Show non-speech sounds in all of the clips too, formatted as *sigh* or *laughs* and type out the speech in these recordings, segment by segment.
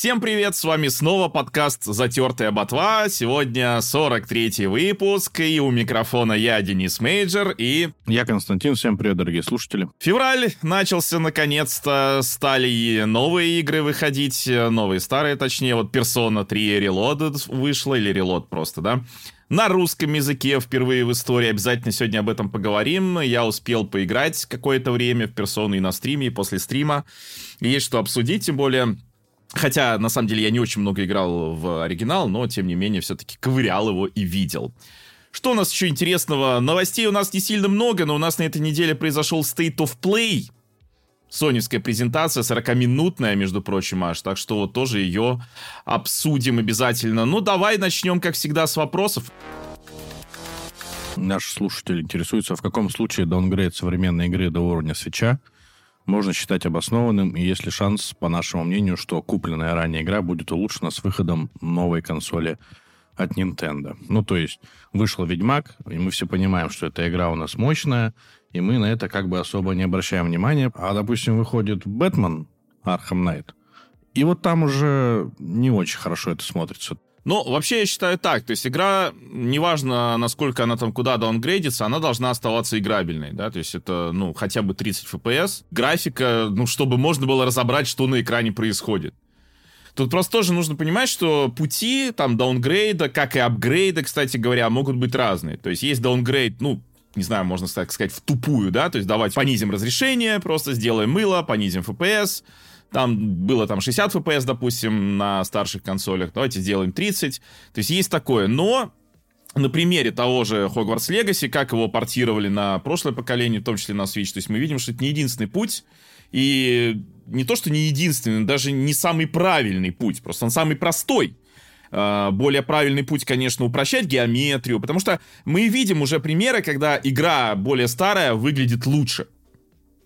Всем привет, с вами снова подкаст «Затертая ботва». Сегодня 43-й выпуск, и у микрофона я, Денис Мейджер, и... Я Константин, всем привет, дорогие слушатели. Февраль начался, наконец-то, стали новые игры выходить, новые старые, точнее, вот Persona 3 Reloaded вышла, или Reload просто, да? на русском языке впервые в истории. Обязательно сегодня об этом поговорим. Я успел поиграть какое-то время в персону и на стриме, и после стрима. Есть что обсудить, тем более Хотя, на самом деле, я не очень много играл в оригинал, но, тем не менее, все-таки ковырял его и видел. Что у нас еще интересного? Новостей у нас не сильно много, но у нас на этой неделе произошел State of Play. Соневская презентация, 40-минутная, между прочим, аж. Так что вот тоже ее обсудим обязательно. Ну, давай начнем, как всегда, с вопросов. Наш слушатель интересуется, в каком случае даунгрейд современной игры до уровня свеча можно считать обоснованным, и есть ли шанс, по нашему мнению, что купленная ранее игра будет улучшена с выходом новой консоли от Nintendo. Ну, то есть, вышел Ведьмак, и мы все понимаем, что эта игра у нас мощная, и мы на это как бы особо не обращаем внимания. А, допустим, выходит Бэтмен Arkham Knight, и вот там уже не очень хорошо это смотрится. Ну, вообще я считаю так, то есть игра, неважно, насколько она там куда даунгрейдится, она должна оставаться играбельной, да, то есть это, ну, хотя бы 30 FPS, графика, ну, чтобы можно было разобрать, что на экране происходит. Тут просто тоже нужно понимать, что пути там даунгрейда, как и апгрейда, кстати говоря, могут быть разные. То есть есть даунгрейд, ну, не знаю, можно так сказать, в тупую, да, то есть давать понизим разрешение, просто сделаем мыло, понизим FPS, там было там 60 FPS, допустим, на старших консолях. Давайте сделаем 30. То есть есть такое. Но на примере того же Hogwarts Legacy, как его портировали на прошлое поколение, в том числе на Switch, то есть мы видим, что это не единственный путь, и не то, что не единственный, даже не самый правильный путь, просто он самый простой. А, более правильный путь, конечно, упрощать геометрию, потому что мы видим уже примеры, когда игра более старая выглядит лучше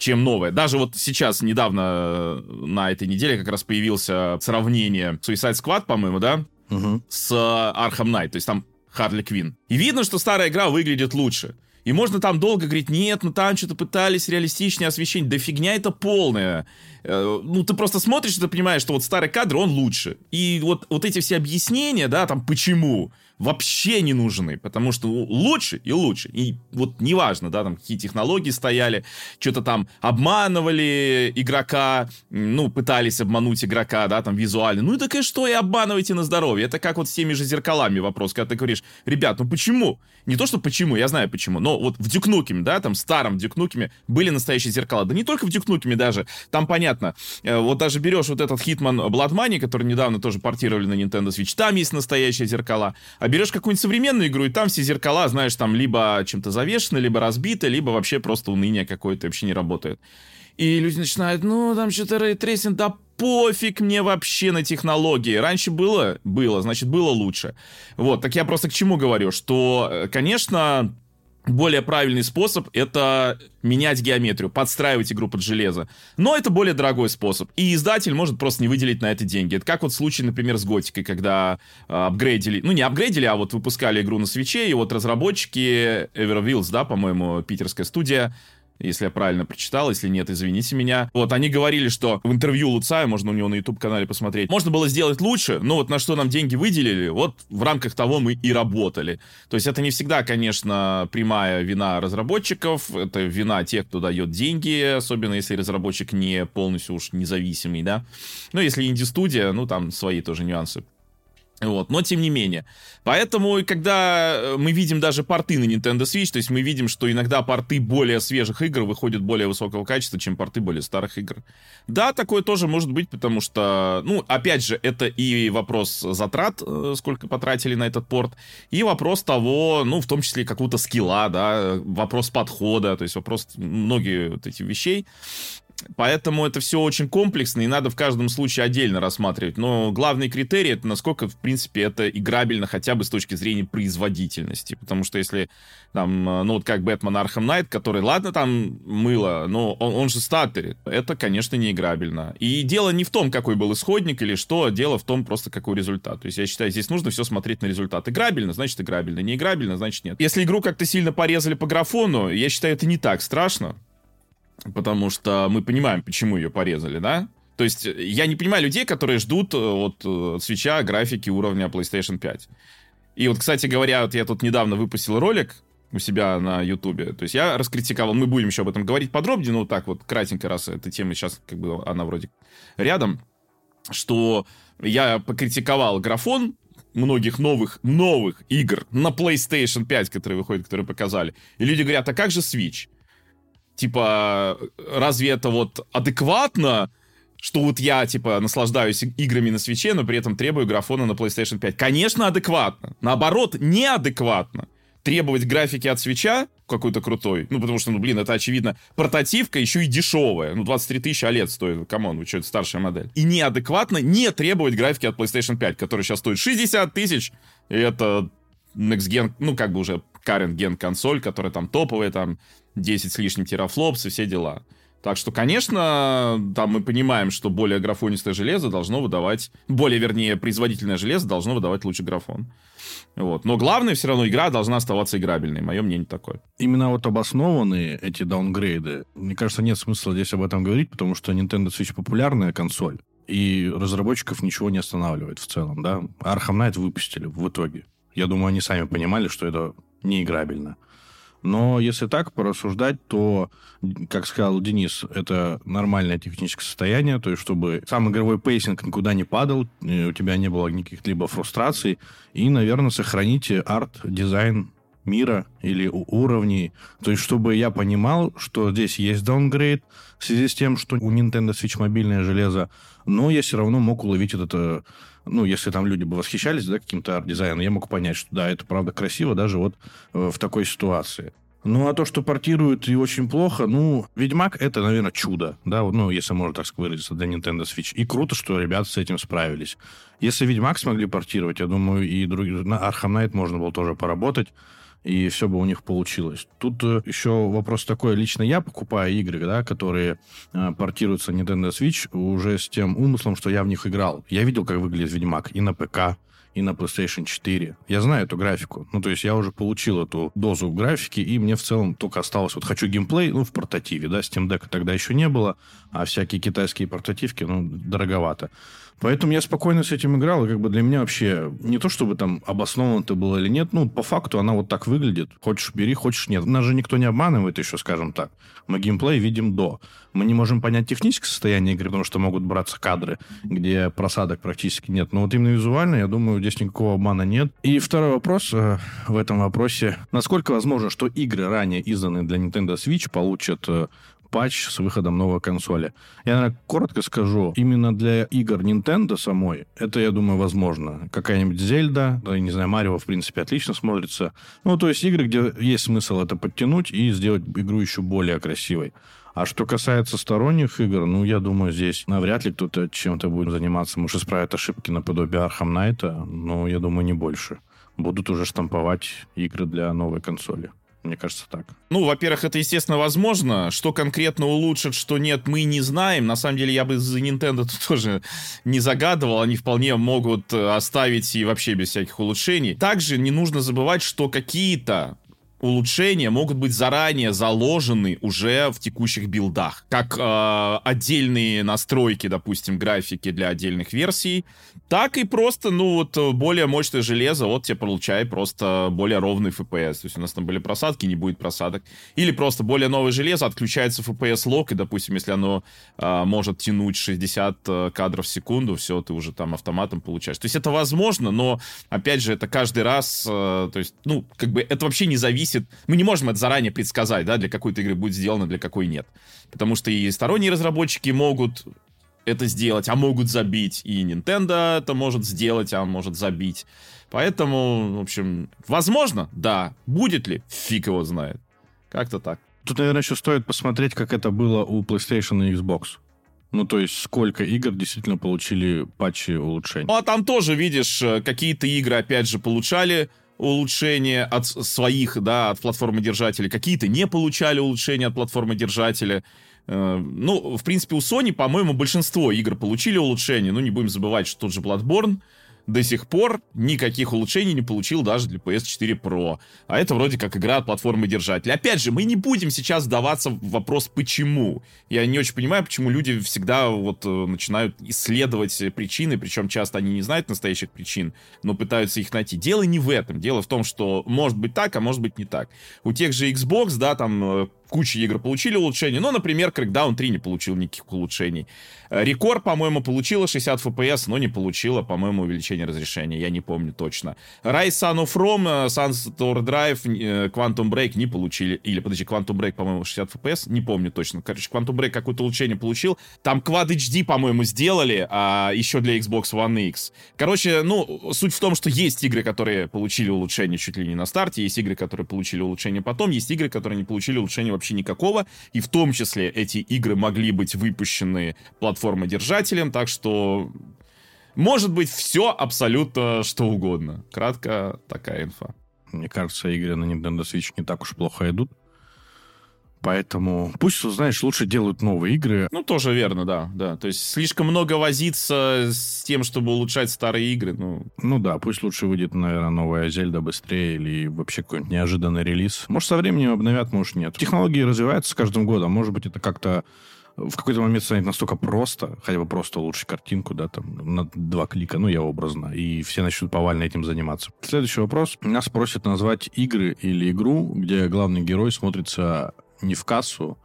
чем новое. Даже вот сейчас, недавно, э, на этой неделе как раз появился сравнение Suicide Squad, по-моему, да? Угу. С Arkham Knight, то есть там Харли Квин. И видно, что старая игра выглядит лучше. И можно там долго говорить, нет, ну там что-то пытались реалистичнее освещение. Да фигня это полная. Э, ну, ты просто смотришь, и ты понимаешь, что вот старый кадр, он лучше. И вот, вот эти все объяснения, да, там, почему, вообще не нужны, потому что лучше и лучше. И вот неважно, да, там какие технологии стояли, что-то там обманывали игрока, ну, пытались обмануть игрока, да, там визуально. Ну, так и что и обманываете на здоровье? Это как вот с теми же зеркалами вопрос, когда ты говоришь, ребят, ну почему? Не то, что почему, я знаю почему, но вот в Duke Nukem е, да, там старом Duke Nukem е были настоящие зеркала. Да не только в Duke Nukem е даже, там понятно. Э, вот даже берешь вот этот Hitman Blood Money, который недавно тоже портировали на Nintendo Switch, там есть настоящие зеркала. А берешь какую-нибудь современную игру, и там все зеркала, знаешь, там либо чем-то завешены, либо разбиты, либо вообще просто уныние какое-то вообще не работает. И люди начинают, ну, там что-то ray tracing, да пофиг мне вообще на технологии. Раньше было? Было, значит, было лучше. Вот, так я просто к чему говорю, что, э, конечно, более правильный способ — это менять геометрию, подстраивать игру под железо. Но это более дорогой способ. И издатель может просто не выделить на это деньги. Это как вот случай, например, с Готикой, когда э, апгрейдили, ну не апгрейдили, а вот выпускали игру на свече, и вот разработчики Everwheels, да, по-моему, питерская студия, если я правильно прочитал, если нет, извините меня. Вот, они говорили, что в интервью Луцая, можно у него на YouTube-канале посмотреть, можно было сделать лучше, но вот на что нам деньги выделили, вот в рамках того мы и работали. То есть это не всегда, конечно, прямая вина разработчиков, это вина тех, кто дает деньги, особенно если разработчик не полностью уж независимый, да. Но если инди-студия, ну, там свои тоже нюансы. Вот, но тем не менее. Поэтому, когда э, мы видим даже порты на Nintendo Switch, то есть мы видим, что иногда порты более свежих игр выходят более высокого качества, чем порты более старых игр. Да, такое тоже может быть, потому что, ну, опять же, это и вопрос затрат, э, сколько потратили на этот порт, и вопрос того, ну, в том числе какого-то скилла, да, вопрос подхода, то есть вопрос многие вот эти вещей. Поэтому это все очень комплексно, и надо в каждом случае отдельно рассматривать. Но главный критерий это насколько, в принципе, это играбельно хотя бы с точки зрения производительности. Потому что если там, ну вот как Бэтмен Arkham Knight, который, ладно, там мыло, но он, он же статерит, это, конечно, не играбельно. И дело не в том, какой был исходник или что, дело в том просто, какой результат. То есть я считаю, здесь нужно все смотреть на результат. Играбельно, значит играбельно. Не играбельно, значит нет. Если игру как-то сильно порезали по графону, я считаю, это не так страшно потому что мы понимаем, почему ее порезали, да? То есть я не понимаю людей, которые ждут от, от свеча графики уровня PlayStation 5. И вот, кстати говоря, вот я тут недавно выпустил ролик у себя на Ютубе. То есть я раскритиковал, мы будем еще об этом говорить подробнее, но вот так вот кратенько, раз эта тема сейчас как бы она вроде рядом, что я покритиковал графон многих новых, новых игр на PlayStation 5, которые выходят, которые показали. И люди говорят, а как же Switch? Типа, разве это вот адекватно, что вот я, типа, наслаждаюсь играми на Switch е, но при этом требую графона на PlayStation 5? Конечно, адекватно. Наоборот, неадекватно требовать графики от Switch а какой-то крутой, ну, потому что, ну, блин, это, очевидно, портативка еще и дешевая, ну, 23 тысячи OLED стоит, come on, вы что, это старшая модель. И неадекватно не требовать графики от PlayStation 5, которая сейчас стоит 60 тысяч, и это Next Gen, ну, как бы уже current gen консоль, которая там топовая, там 10 с лишним терафлопс и все дела. Так что, конечно, там мы понимаем, что более графонистое железо должно выдавать, более, вернее, производительное железо должно выдавать лучший графон. Вот. Но главное, все равно игра должна оставаться играбельной. Мое мнение такое. Именно вот обоснованные эти даунгрейды, мне кажется, нет смысла здесь об этом говорить, потому что Nintendo Switch популярная консоль, и разработчиков ничего не останавливает в целом, да. Arkham Knight выпустили в итоге. Я думаю, они сами понимали, что это неиграбельно. Но если так порассуждать, то, как сказал Денис, это нормальное техническое состояние, то есть чтобы сам игровой pacing никуда не падал, у тебя не было никаких либо фрустраций, и, наверное, сохраните арт-дизайн мира или уровней. То есть, чтобы я понимал, что здесь есть downgrade в связи с тем, что у Nintendo Switch мобильное железо, но я все равно мог уловить это ну, если там люди бы восхищались, да, каким-то арт-дизайном, я мог понять, что да, это правда красиво даже вот э, в такой ситуации. Ну, а то, что портируют и очень плохо, ну, Ведьмак это, наверное, чудо, да, ну, если можно так выразиться, для Nintendo Switch. И круто, что ребята с этим справились. Если Ведьмак смогли портировать, я думаю, и другие, на Arkham Knight можно было тоже поработать и все бы у них получилось. Тут э, еще вопрос такой. Лично я покупаю игры, да, которые э, портируются Nintendo Switch уже с тем умыслом, что я в них играл. Я видел, как выглядит Ведьмак и на ПК, и на PlayStation 4. Я знаю эту графику. Ну, то есть я уже получил эту дозу графики, и мне в целом только осталось... Вот хочу геймплей, ну, в портативе, да, Steam Deck тогда еще не было, а всякие китайские портативки, ну, дороговато. Поэтому я спокойно с этим играл, и как бы для меня вообще не то, чтобы там обосновано это было или нет, ну, по факту она вот так выглядит. Хочешь бери, хочешь нет. Нас же никто не обманывает еще, скажем так. Мы геймплей видим до. Мы не можем понять техническое состояние игры, потому что могут браться кадры, где просадок практически нет. Но вот именно визуально, я думаю, здесь никакого обмана нет. И второй вопрос э, в этом вопросе. Насколько возможно, что игры, ранее изданные для Nintendo Switch, получат э, патч с выходом новой консоли. Я, наверное, коротко скажу, именно для игр Nintendo самой, это, я думаю, возможно. Какая-нибудь Зельда, да, не знаю, Марио, в принципе, отлично смотрится. Ну, то есть игры, где есть смысл это подтянуть и сделать игру еще более красивой. А что касается сторонних игр, ну, я думаю, здесь навряд ли кто-то чем-то будет заниматься. Может, исправят ошибки наподобие Arkham Knight, но я думаю, не больше. Будут уже штамповать игры для новой консоли. Мне кажется, так. Ну, во-первых, это, естественно, возможно. Что конкретно улучшит, что нет, мы не знаем. На самом деле, я бы за Nintendo тут *laughs* тоже не загадывал. Они вполне могут э, оставить и вообще без всяких улучшений. Также не нужно забывать, что какие-то улучшения могут быть заранее заложены уже в текущих билдах. Как э, отдельные настройки, допустим, графики для отдельных версий, так и просто, ну, вот, более мощное железо, вот тебе получай просто более ровный FPS. То есть у нас там были просадки, не будет просадок. Или просто более новое железо, отключается FPS лог, и, допустим, если оно э, может тянуть 60 э, кадров в секунду, все, ты уже там автоматом получаешь. То есть это возможно, но, опять же, это каждый раз, э, то есть, ну, как бы это вообще не зависит зависит... Мы не можем это заранее предсказать, да, для какой-то игры будет сделано, для какой нет. Потому что и сторонние разработчики могут это сделать, а могут забить. И Nintendo это может сделать, а может забить. Поэтому, в общем, возможно, да. Будет ли? Фиг его знает. Как-то так. Тут, наверное, еще стоит посмотреть, как это было у PlayStation и Xbox. Ну, то есть, сколько игр действительно получили патчи улучшений. Ну, а там тоже, видишь, э, какие-то игры, опять же, получали улучшения от своих, да, от платформы держателей, какие-то не получали улучшения от платформы держателя. Э, ну, в принципе, у Sony, по-моему, большинство игр получили улучшения. Ну, не будем забывать, что тот же Bloodborne до сих пор никаких улучшений не получил даже для PS4 Pro. А это вроде как игра от платформы держателя. Опять же, мы не будем сейчас сдаваться в вопрос «почему?». Я не очень понимаю, почему люди всегда вот э, начинают исследовать причины, причем часто они не знают настоящих причин, но пытаются их найти. Дело не в этом. Дело в том, что может быть так, а может быть не так. У тех же Xbox, да, там э, куча игр получили улучшения, но, например, Crackdown 3 не получил никаких улучшений. Рекорд, по-моему, получила 60 FPS, но не получила, по-моему, увеличение разрешения, я не помню точно. Rise Son of Rome, Sunset Overdrive, э, Quantum Break не получили, или, подожди, Quantum Break, по-моему, 60 FPS, не помню точно. Короче, Quantum Break какое-то улучшение получил. Там Quad HD, по-моему, сделали, а еще для Xbox One X. Короче, ну, суть в том, что есть игры, которые получили улучшение чуть ли не на старте, есть игры, которые получили улучшение потом, есть игры, которые не получили улучшение вообще никакого, и в том числе эти игры могли быть выпущены платформодержателем, так что может быть все абсолютно что угодно. Кратко такая инфа. Мне кажется, игры на Nintendo Switch не так уж плохо идут. Поэтому пусть, знаешь, лучше делают новые игры. Ну, тоже верно, да, да. То есть слишком много возиться с тем, чтобы улучшать старые игры, ну... Ну да, пусть лучше выйдет, наверное, новая Зельда быстрее или вообще какой-нибудь неожиданный релиз. Может, со временем обновят, может, нет. Технологии развиваются с каждым годом. Может быть, это как-то в какой-то момент станет настолько просто, хотя бы просто улучшить картинку, да, там, на два клика, ну, я образно, и все начнут повально этим заниматься. Следующий вопрос. Нас просят назвать игры или игру, где главный герой смотрится не в кассу,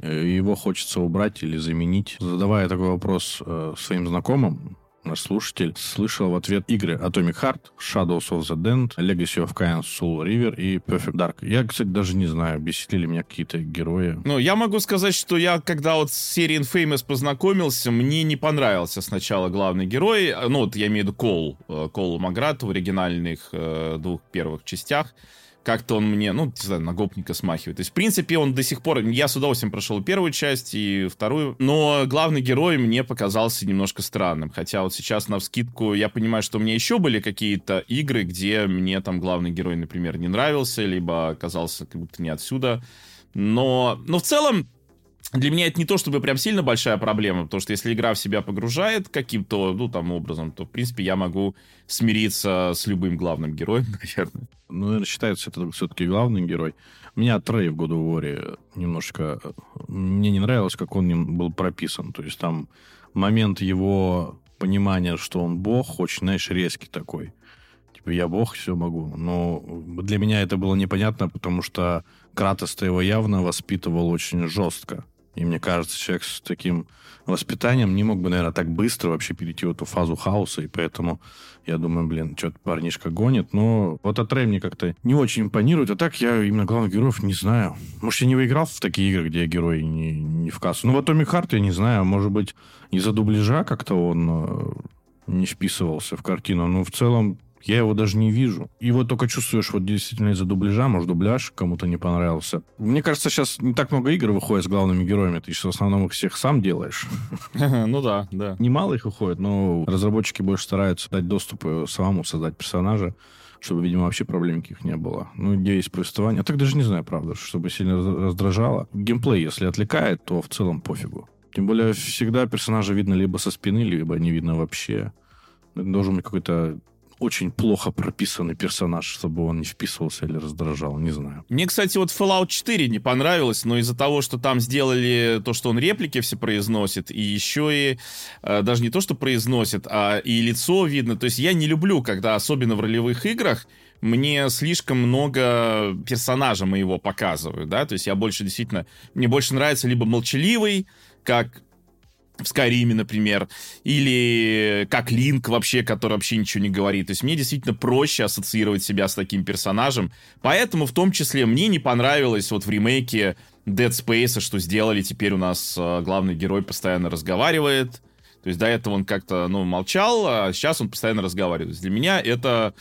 э, его хочется убрать или заменить. Задавая такой вопрос э, своим знакомым, наш слушатель слышал в ответ игры Atomic Heart, Shadows of the Damned, Legacy of Kain, Soul River и Perfect Dark. Я, кстати, даже не знаю, бесили ли меня какие-то герои. Ну, я могу сказать, что я, когда вот с серией Infamous познакомился, мне не понравился сначала главный герой, ну, вот я имею в виду Кол, э, Кол Маград в оригинальных э, двух первых частях как-то он мне, ну, не знаю, на гопника смахивает. То есть, в принципе, он до сих пор... Я с удовольствием прошел первую часть и вторую, но главный герой мне показался немножко странным. Хотя вот сейчас на вскидку я понимаю, что у меня еще были какие-то игры, где мне там главный герой, например, не нравился, либо оказался как будто не отсюда. Но, но в целом, для меня это не то, чтобы прям сильно большая проблема, потому что если игра в себя погружает каким-то, ну, там, образом, то, в принципе, я могу смириться с любым главным героем, *laughs* наверное. Ну, наверное, считается это все-таки главный герой. Меня Трей в году War немножко... Мне не нравилось, как он был прописан. То есть там момент его понимания, что он бог, очень, знаешь, резкий такой. Типа, я бог, все могу. Но для меня это было непонятно, потому что Кратос-то его явно воспитывал очень жестко. И мне кажется, человек с таким воспитанием не мог бы, наверное, так быстро вообще перейти в эту фазу хаоса, и поэтому я думаю, блин, что-то парнишка гонит, но вот от Рэй мне как-то не очень импонирует, а так я именно главных героев не знаю. Может, я не выиграл в такие игры, где герой не, не в кассу. Ну, вот Томми Харт я не знаю, может быть, из-за дубляжа как-то он э, не вписывался в картину, но в целом я его даже не вижу. Вот только чувствуешь вот действительно из-за дубляжа, может, дубляж кому-то не понравился. Мне кажется, сейчас не так много игр выходит с главными героями. Ты сейчас в основном их всех сам делаешь. *laughs* Ну да, да. Немало их выходит, но разработчики больше стараются дать доступ самому создать персонажа чтобы, видимо, вообще проблем никаких не было. Ну, где есть повествование. А так даже не знаю, правда, чтобы сильно раздражало. Геймплей, если отвлекает, то в целом пофигу. Тем более, всегда персонажа видно либо со спины, либо не видно вообще. Должен быть какой-то очень плохо прописанный персонаж, чтобы он не вписывался или раздражал, не знаю. Мне, кстати, вот Fallout 4 не понравилось, но из-за того, что там сделали то, что он реплики все произносит, и еще и э, даже не то, что произносит, а и лицо видно. То есть я не люблю, когда, особенно в ролевых играх, мне слишком много персонажа моего показывают, да, то есть я больше действительно, мне больше нравится либо молчаливый, как в Скайриме, например, или как Линк вообще, который вообще ничего не говорит. То есть мне действительно проще ассоциировать себя с таким персонажем. Поэтому в том числе мне не понравилось вот в ремейке Dead Space, что сделали теперь у нас э, главный герой постоянно разговаривает. То есть до этого он как-то, ну, молчал, а сейчас он постоянно разговаривает. Для меня это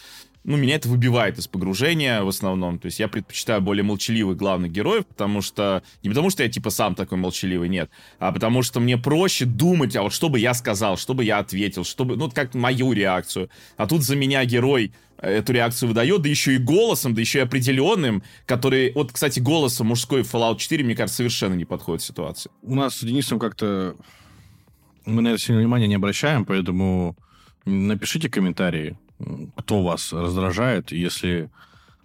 ну, меня это выбивает из погружения в основном. То есть я предпочитаю более молчаливых главных героев, потому что... Не потому что я, типа, сам такой молчаливый, нет. А потому что мне проще думать, а вот что бы я сказал, что бы я ответил, чтобы... Ну, как мою реакцию. А тут за меня герой эту реакцию выдает, да еще и голосом, да еще и определенным, который... Вот, кстати, голосом мужской Fallout 4, мне кажется, совершенно не подходит ситуации. У нас с Денисом как-то... Мы на это сильно внимания не обращаем, поэтому Напишите комментарии, кто вас раздражает. Если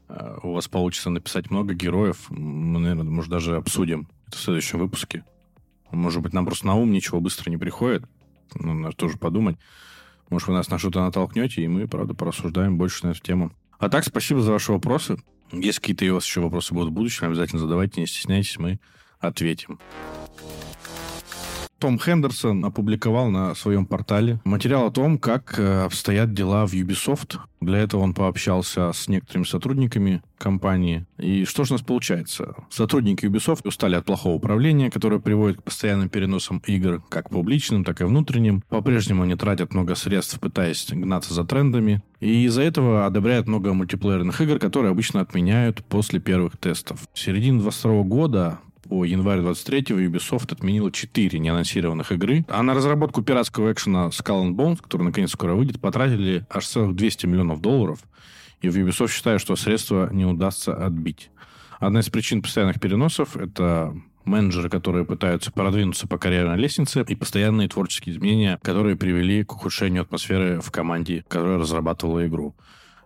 э, у вас получится написать много героев, мы, наверное, может, даже обсудим это в следующем выпуске. Может быть, нам просто на ум ничего быстро не приходит. Ну, надо тоже подумать. Может, вы нас на что-то натолкнете, и мы, правда, порассуждаем больше на эту тему. А так, спасибо за ваши вопросы. Если какие-то у вас еще вопросы будут в будущем, обязательно задавайте, не стесняйтесь, мы ответим. Том Хендерсон опубликовал на своем портале материал о том, как э, обстоят дела в Ubisoft. Для этого он пообщался с некоторыми сотрудниками компании. И что же у нас получается? Сотрудники Ubisoft устали от плохого управления, которое приводит к постоянным переносам игр, как публичным, так и внутренним. По-прежнему они тратят много средств, пытаясь гнаться за трендами. И из-за этого одобряют много мультиплеерных игр, которые обычно отменяют после первых тестов. В середине 22 года по январь 23-го Ubisoft отменила 4 неанонсированных игры. А на разработку пиратского экшена Skull and Bones, который наконец скоро выйдет, потратили аж целых 200 миллионов долларов. И в Ubisoft считают, что средства не удастся отбить. Одна из причин постоянных переносов — это менеджеры, которые пытаются продвинуться по карьерной лестнице, и постоянные творческие изменения, которые привели к ухудшению атмосферы в команде, которая разрабатывала игру.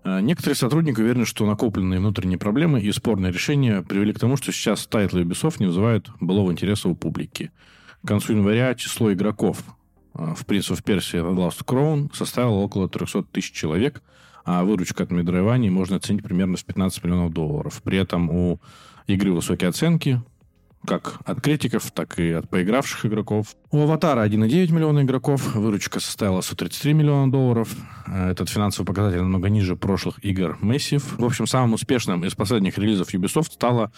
Э, некоторые сотрудники уверены, что накопленные внутренние проблемы и спорные решения привели к тому, что сейчас тайтлы Ubisoft не вызывают былого интереса у публики. К концу января число игроков э, в Prince of Persia The Lost Crown составило около 300 тысяч человек, а выручка от метроидвании можно оценить примерно в 15 миллионов долларов. При этом у игры высокие оценки, как от критиков, так и от поигравших игроков. У «Аватара» 1,9 миллиона игроков, выручка составила 133 миллиона долларов. Э, этот финансовый показатель намного ниже прошлых игр Massive. В общем, самым успешным из последних релизов Ubisoft стало,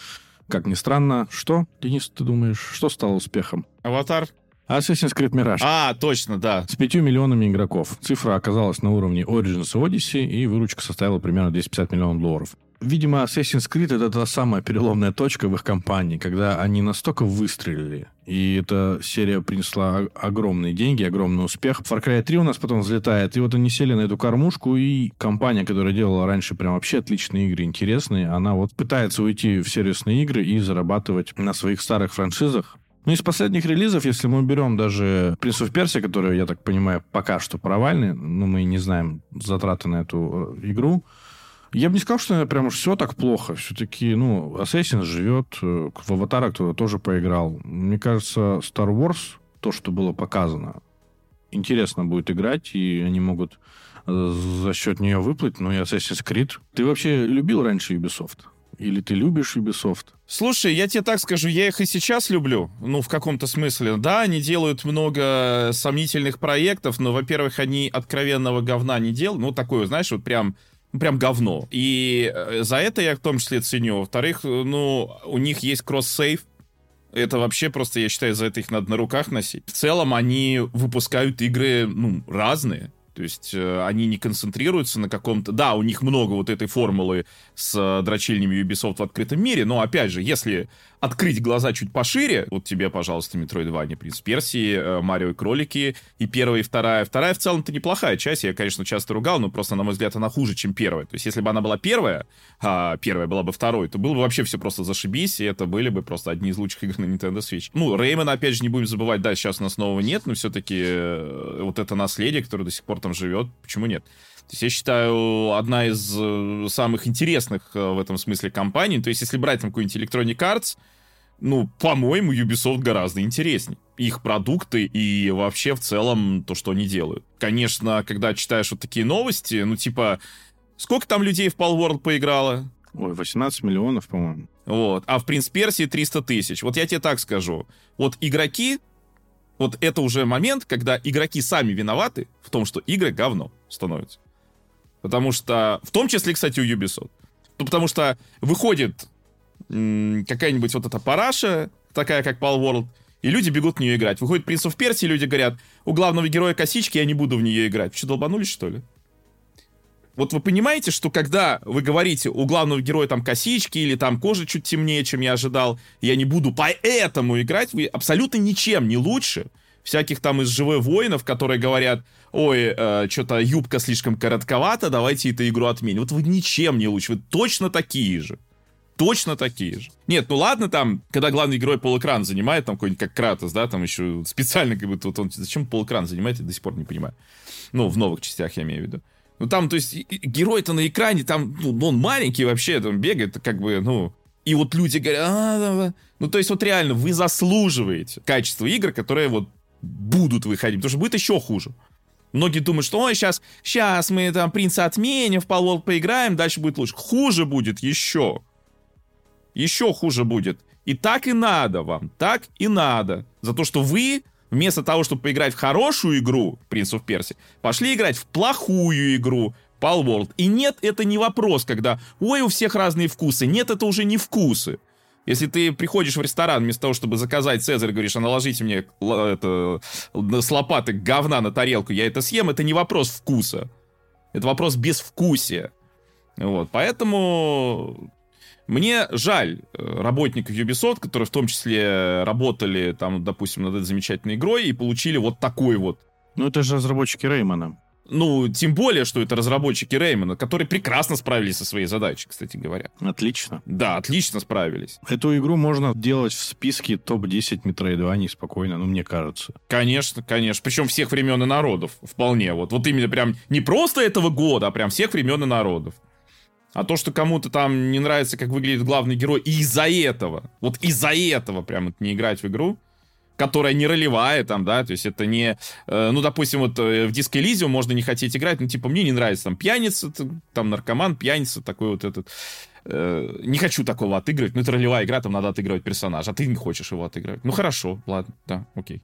как ни странно, что, Денис, ты думаешь, что стало успехом? «Аватар»? Assassin's Creed Mirage. А, точно, да. С пятью миллионами игроков. Цифра оказалась на уровне Origins и Odyssey, и выручка составила примерно 250 миллионов долларов. Видимо, Assassin's Creed это та самая переломная точка в их компании, когда они настолько выстрелили, и эта серия принесла огромные деньги, огромный успех. Far Cry 3 у нас потом взлетает, и вот они сели на эту кормушку, и компания, которая делала раньше прям вообще отличные игры, интересные, она вот пытается уйти в сервисные игры и зарабатывать на своих старых франшизах. Ну, из последних релизов, если мы берем даже Prince of Persia, который, я так понимаю, пока что провальный, но мы не знаем затраты на эту э, игру, я бы не сказал, что прям уж все так плохо. Все-таки, ну, Assassin живет, э, в Аватара кто-то тоже поиграл. Мне кажется, Star Wars, то, что было показано, интересно будет играть, и они могут э, за счет нее выплыть. Ну и Assassin's Creed. Ты вообще любил раньше Ubisoft? Или ты любишь Ubisoft? Слушай, я тебе так скажу, я их и сейчас люблю. Ну, в каком-то смысле. Да, они делают много сомнительных проектов, но, во-первых, они откровенного говна не делают. Ну, такое, знаешь, вот прям прям говно. И э, за это я в том числе ценю. Во-вторых, ну, у них есть кросс-сейв, это вообще просто, я считаю, за это их надо на руках носить. В целом они выпускают игры, ну, разные. То есть э, они не концентрируются на каком-то... Да, у них много вот этой формулы с э, дрочильнями Ubisoft в открытом мире, но, опять же, если открыть глаза чуть пошире, вот тебе, пожалуйста, Metroidvania, Принц Персии, э, Марио и Кролики, и первая, и вторая. Вторая в целом-то неплохая часть, я, конечно, часто ругал, но просто, на мой взгляд, она хуже, чем первая. То есть если бы она была первая, а первая была бы второй, то было бы вообще все просто зашибись, и это были бы просто одни из лучших *laughs* игр на Nintendo Switch. Ну, Реймона, опять же, не будем забывать, да, сейчас у нас нового нет, но все-таки э, вот это наследие, которое до сих пор там живет, почему нет? То есть я считаю, одна из э, самых интересных э, в этом смысле компаний. То есть если брать там какой-нибудь Electronic Arts, ну, по-моему, Ubisoft гораздо интереснее. Их продукты и вообще в целом то, что они делают. Конечно, когда читаешь вот такие новости, ну, типа, сколько там людей в Palworld поиграло? Ой, 18 миллионов, по-моему. Вот. А в Принц Персии 300 тысяч. Вот я тебе так скажу. Вот игроки, вот это уже момент, когда игроки сами виноваты в том, что игры говно становятся. Потому что, в том числе, кстати, у Ubisoft. Ну, потому что выходит какая-нибудь вот эта параша, такая как Pal World, и люди бегут в нее играть. Выходит Принц of Персии, люди говорят, у главного героя косички, я не буду в нее играть. Что, долбанулись, что ли? Вот вы понимаете, что когда вы говорите, у главного героя там косички или там кожа чуть темнее, чем я ожидал, я не буду поэтому играть, вы абсолютно ничем не лучше всяких там из живых воинов, которые говорят, ой, э, что-то юбка слишком коротковата, давайте эту игру отменим. Вот вы ничем не лучше, вы точно такие же. точно такие же. Нет, ну ладно, там, когда главный герой полэкран занимает, там какой-нибудь как Кратос, да, там еще специально как будто вот он зачем полэкран занимает, я до сих пор не понимаю. Ну, в новых частях я имею в виду. Ну, там, то есть, герой-то на экране, там, ну, он маленький вообще, там бегает, как бы, ну... И вот люди говорят, а, ну, то есть, вот реально, вы заслуживаете качество игр, которые вот будут выходить, потому что будет еще хуже. Многие думают, что ой, сейчас, сейчас мы там принца отменим, в полвол поиграем, дальше будет лучше. Хуже будет еще. Еще хуже будет. И так и надо вам, так и надо. За то, что вы вместо того, чтобы поиграть в хорошую игру Prince of Persia, пошли играть в плохую игру Palworld. И нет, это не вопрос, когда, ой, у всех разные вкусы. Нет, это уже не вкусы. Если ты приходишь в ресторан вместо того, чтобы заказать Цезарь, говоришь, а наложите мне это, с лопаты говна на тарелку, я это съем, это не вопрос вкуса. Это вопрос безвкусия. Вот, поэтому мне жаль э, работников Ubisoft, которые в том числе работали там, допустим, над этой замечательной игрой и получили вот такой вот. Ну, это же разработчики Реймона. Ну, тем более, что это разработчики Реймона, которые прекрасно справились со своей задачей, кстати говоря. Отлично. Да, отлично справились. Эту игру можно делать в списке топ-10 Metroidvania спокойно, ну, мне кажется. Конечно, конечно. Причем всех времен и народов. Вполне. Вот, вот именно прям не просто этого года, а прям всех времен и народов. А то, что кому-то там не нравится, как выглядит главный герой, и из-за этого, вот из-за этого прям не играть в игру, которая не ролевая там, да, то есть это не, э, ну, допустим, вот э, в Disco Elysium можно не хотеть играть, ну, типа, мне не нравится там пьяница, там наркоман, пьяница, такой вот этот, э, не хочу такого отыгрывать, ну, это ролевая игра, там надо отыгрывать персонажа, а ты не хочешь его отыгрывать. Ну, хорошо, ладно, да, окей.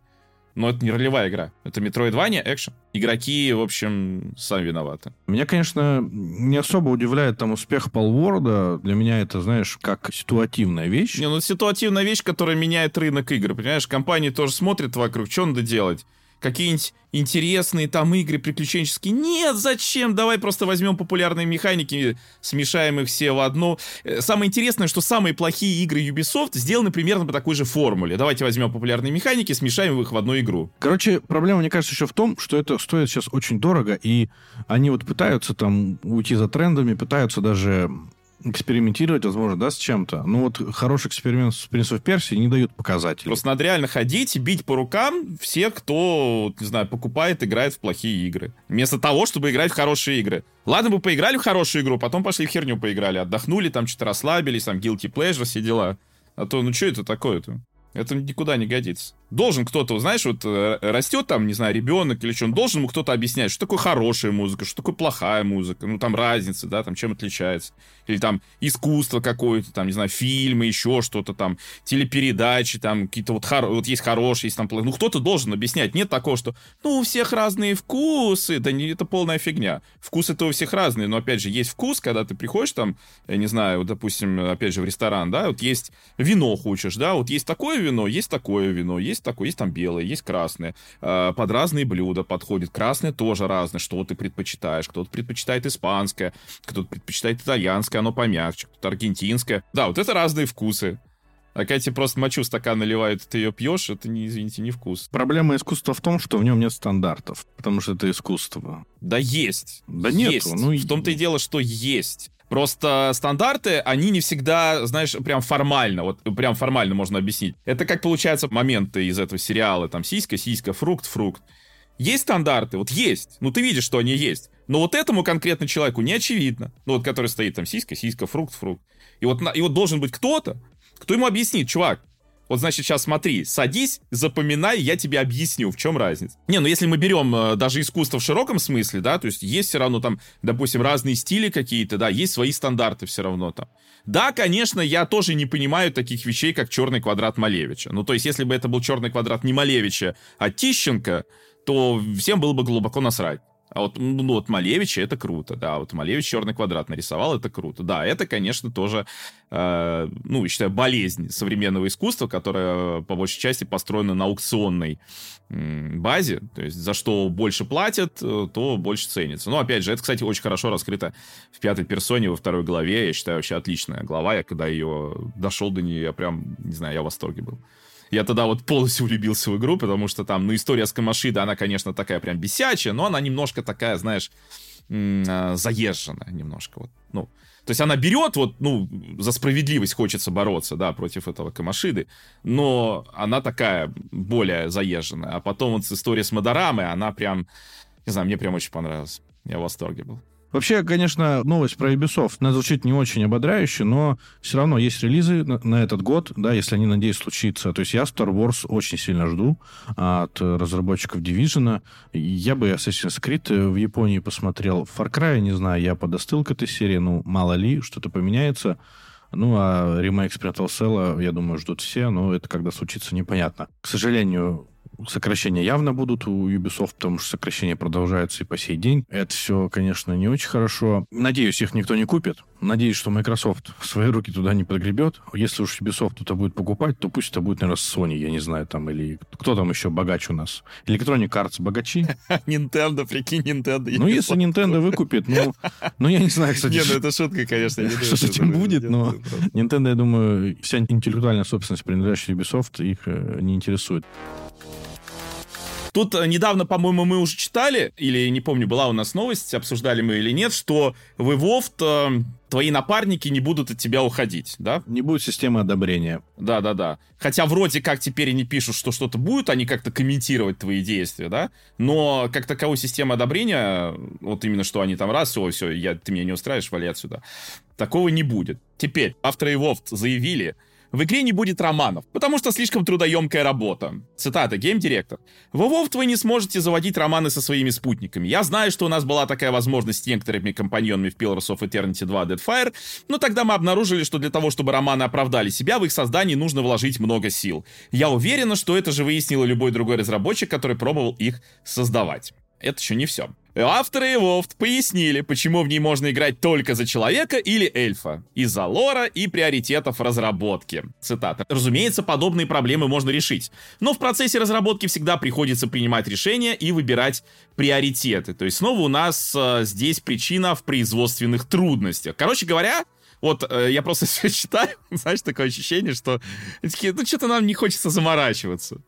Но это не ролевая игра. Это Metroidvania, экшен. Игроки, в общем, сами виноваты. Меня, конечно, не особо удивляет там успех Полворда. Для меня это, знаешь, как ситуативная вещь. Не, ну ситуативная вещь, которая меняет рынок игр. Понимаешь, компании тоже смотрят вокруг, что надо делать какие-нибудь интересные там игры приключенческие. Нет, зачем? Давай просто возьмем популярные механики, смешаем их все в одну. Э, самое интересное, что самые плохие игры Ubisoft сделаны примерно по такой же формуле. Давайте возьмем популярные механики, смешаем их в одну игру. Короче, проблема, мне кажется, еще в том, что это стоит сейчас очень дорого, и они вот пытаются там уйти за трендами, пытаются даже экспериментировать, возможно, да, с чем-то. Ну вот хороший эксперимент с Принц of Персии не дают показателей. Просто надо реально ходить и бить по рукам всех, кто, не знаю, покупает, играет в плохие игры. Вместо того, чтобы играть в хорошие игры. Ладно бы поиграли в хорошую игру, потом пошли в херню поиграли, отдохнули, там что-то расслабились, там guilty pleasure, все дела. А то, ну что это такое-то? Это никуда не годится. Должен кто-то, знаешь, вот э, растет там, не знаю, ребенок или что, он должен ему кто-то объяснять, что такое хорошая музыка, что такое плохая музыка, ну там разница, да, там чем отличается. Или там искусство какое-то, там, не знаю, фильмы, еще что-то там, телепередачи, там какие-то вот, хор... вот есть хорошие, есть там плохие. Ну кто-то должен объяснять. Нет такого, что, ну, у всех разные вкусы. Да не, это полная фигня. Вкусы-то у всех разные, но, опять же, есть вкус, когда ты приходишь там, я не знаю, вот, допустим, опять же, в ресторан, да, вот есть вино хочешь, да, вот есть такое вино, есть такое вино, есть такое, есть там белое, есть красное. Э, под разные блюда подходит. Красное тоже разное, что ты предпочитаешь. Кто-то предпочитает испанское, кто-то предпочитает итальянское, оно помягче, кто-то аргентинское. Да, вот это разные вкусы. А когда тебе просто мочу в стакан наливают, ты ее пьешь, это, не, извините, не вкус. Проблема искусства в том, что в нем нет стандартов, потому что это искусство. Да есть. Да нет. Ну, в том-то и дело, что есть. Просто стандарты, они не всегда, знаешь, прям формально, вот прям формально можно объяснить. Это как получается моменты из этого сериала, там сиська, сиська, фрукт, фрукт. Есть стандарты, вот есть, ну ты видишь, что они есть. Но вот этому конкретно человеку не очевидно. Ну вот который стоит там сиська, сиська, фрукт, фрукт. И вот, и вот должен быть кто-то, кто ему объяснит, чувак, вот, значит, сейчас смотри, садись, запоминай, я тебе объясню, в чем разница. Не, ну если мы берем э, даже искусство в широком смысле, да, то есть есть все равно там, допустим, разные стили какие-то, да, есть свои стандарты все равно там. Да, конечно, я тоже не понимаю таких вещей, как черный квадрат Малевича. Ну, то есть, если бы это был черный квадрат не Малевича, а Тищенко, то всем было бы глубоко насрать. А вот, ну, вот Малевич это круто, да, вот Малевич черный квадрат нарисовал, это круто. Да, это, конечно, тоже, э, ну, я считаю, болезнь современного искусства, которая по большей части построена на аукционной э, базе, то есть за что больше платят, э, то больше ценится. Но, опять же, это, кстати, очень хорошо раскрыто в пятой персоне во второй главе, я считаю, вообще отличная глава, я когда ее дошел до нее, я прям, не знаю, я в восторге был. Я тогда вот полностью влюбился в игру, потому что там, ну, история с Камашида, она, конечно, такая прям бесячая, но она немножко такая, знаешь, а, заезженная немножко. Вот. Ну, То есть она берет, вот, ну, за справедливость хочется бороться, да, против этого Камашиды, но она такая более заезженная. А потом вот история с Мадорамой, она прям, не знаю, мне прям очень понравилась. Я в восторге был. Вообще, конечно, новость про Ubisoft, она звучит не очень ободряюще, но все равно есть релизы на, на этот год, да, если они, надеюсь, случится. То есть я Star Wars очень сильно жду от разработчиков Division. Я бы Assassin's Creed в Японии посмотрел. Far Cry, не знаю, я подостыл к этой серии, ну, мало ли, что-то поменяется. Ну, а ремейк Splinter Cell, я думаю, ждут все, но это когда случится, непонятно. К сожалению, Сокращения явно будут у Ubisoft, потому что сокращения продолжаются и по сей день. Это все, конечно, не очень хорошо. Надеюсь, их никто не купит. Надеюсь, что Microsoft свои руки туда не подгребет. Если уж Ubisoft кто-то будет покупать, то пусть это будет, наверное, Sony, я не знаю, там, или кто там еще богач у нас? Electronic Arts богачи? *laughs* Nintendo, прикинь, Nintendo. Ну, если Nintendo выкупит, ну, ну, я не знаю, кстати. Нет, ну это шутка, конечно. Что с этим будет, но Nintendo, я думаю, вся интеллектуальная собственность, принадлежащая Ubisoft, их э, не интересует. Тут э, недавно, по-моему, мы уже читали, или не помню, была у нас новость, обсуждали мы или нет, что в Evolved э, твои напарники не будут от тебя уходить, да? Не будет системы одобрения. Да-да-да. Хотя вроде как теперь они пишут, что что-то будет, они как-то комментировать твои действия, да? Но как таковой системы одобрения, вот именно что они там раз, все, все, я, ты меня не устраиваешь, вали отсюда. Такого не будет. Теперь, авторы Evolved заявили, в игре не будет романов, потому что слишком трудоемкая работа. Цитата, гейм-директор. В WoW вы не сможете заводить романы со своими спутниками. Я знаю, что у нас была такая возможность с некоторыми компаньонами в Pillars of Eternity 2 Deadfire, но тогда мы обнаружили, что для того, чтобы романы оправдали себя, в их создании нужно вложить много сил. Я уверена, что это же выяснил любой другой разработчик, который пробовал их создавать. Это еще не все. Авторы Evolved пояснили, почему в ней можно играть только за человека или эльфа. Из-за лора и приоритетов разработки. Цитата. Разумеется, подобные проблемы можно решить. Но в процессе разработки всегда приходится принимать решения и выбирать приоритеты. То есть снова у нас э, здесь причина в производственных трудностях. Короче говоря, вот э, я просто *laughs* все читаю, *laughs* знаешь, такое ощущение, что такие, ну что-то нам не хочется заморачиваться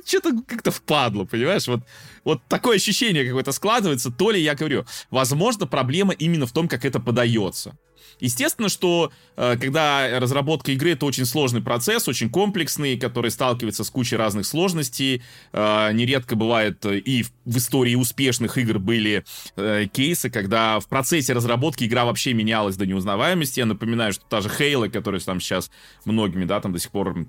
ну, что-то как-то впадло, понимаешь? Вот, вот такое ощущение какое-то складывается. То ли я говорю, возможно, проблема именно в том, как это подается. Естественно, что э, когда разработка игры это очень сложный процесс, очень комплексный, который сталкивается с кучей разных сложностей. Э, нередко бывает э, и в, в истории успешных игр были э, кейсы, когда в процессе разработки игра вообще менялась до неузнаваемости. Я напоминаю, что та же Halo, которая там сейчас многими, да, там до сих пор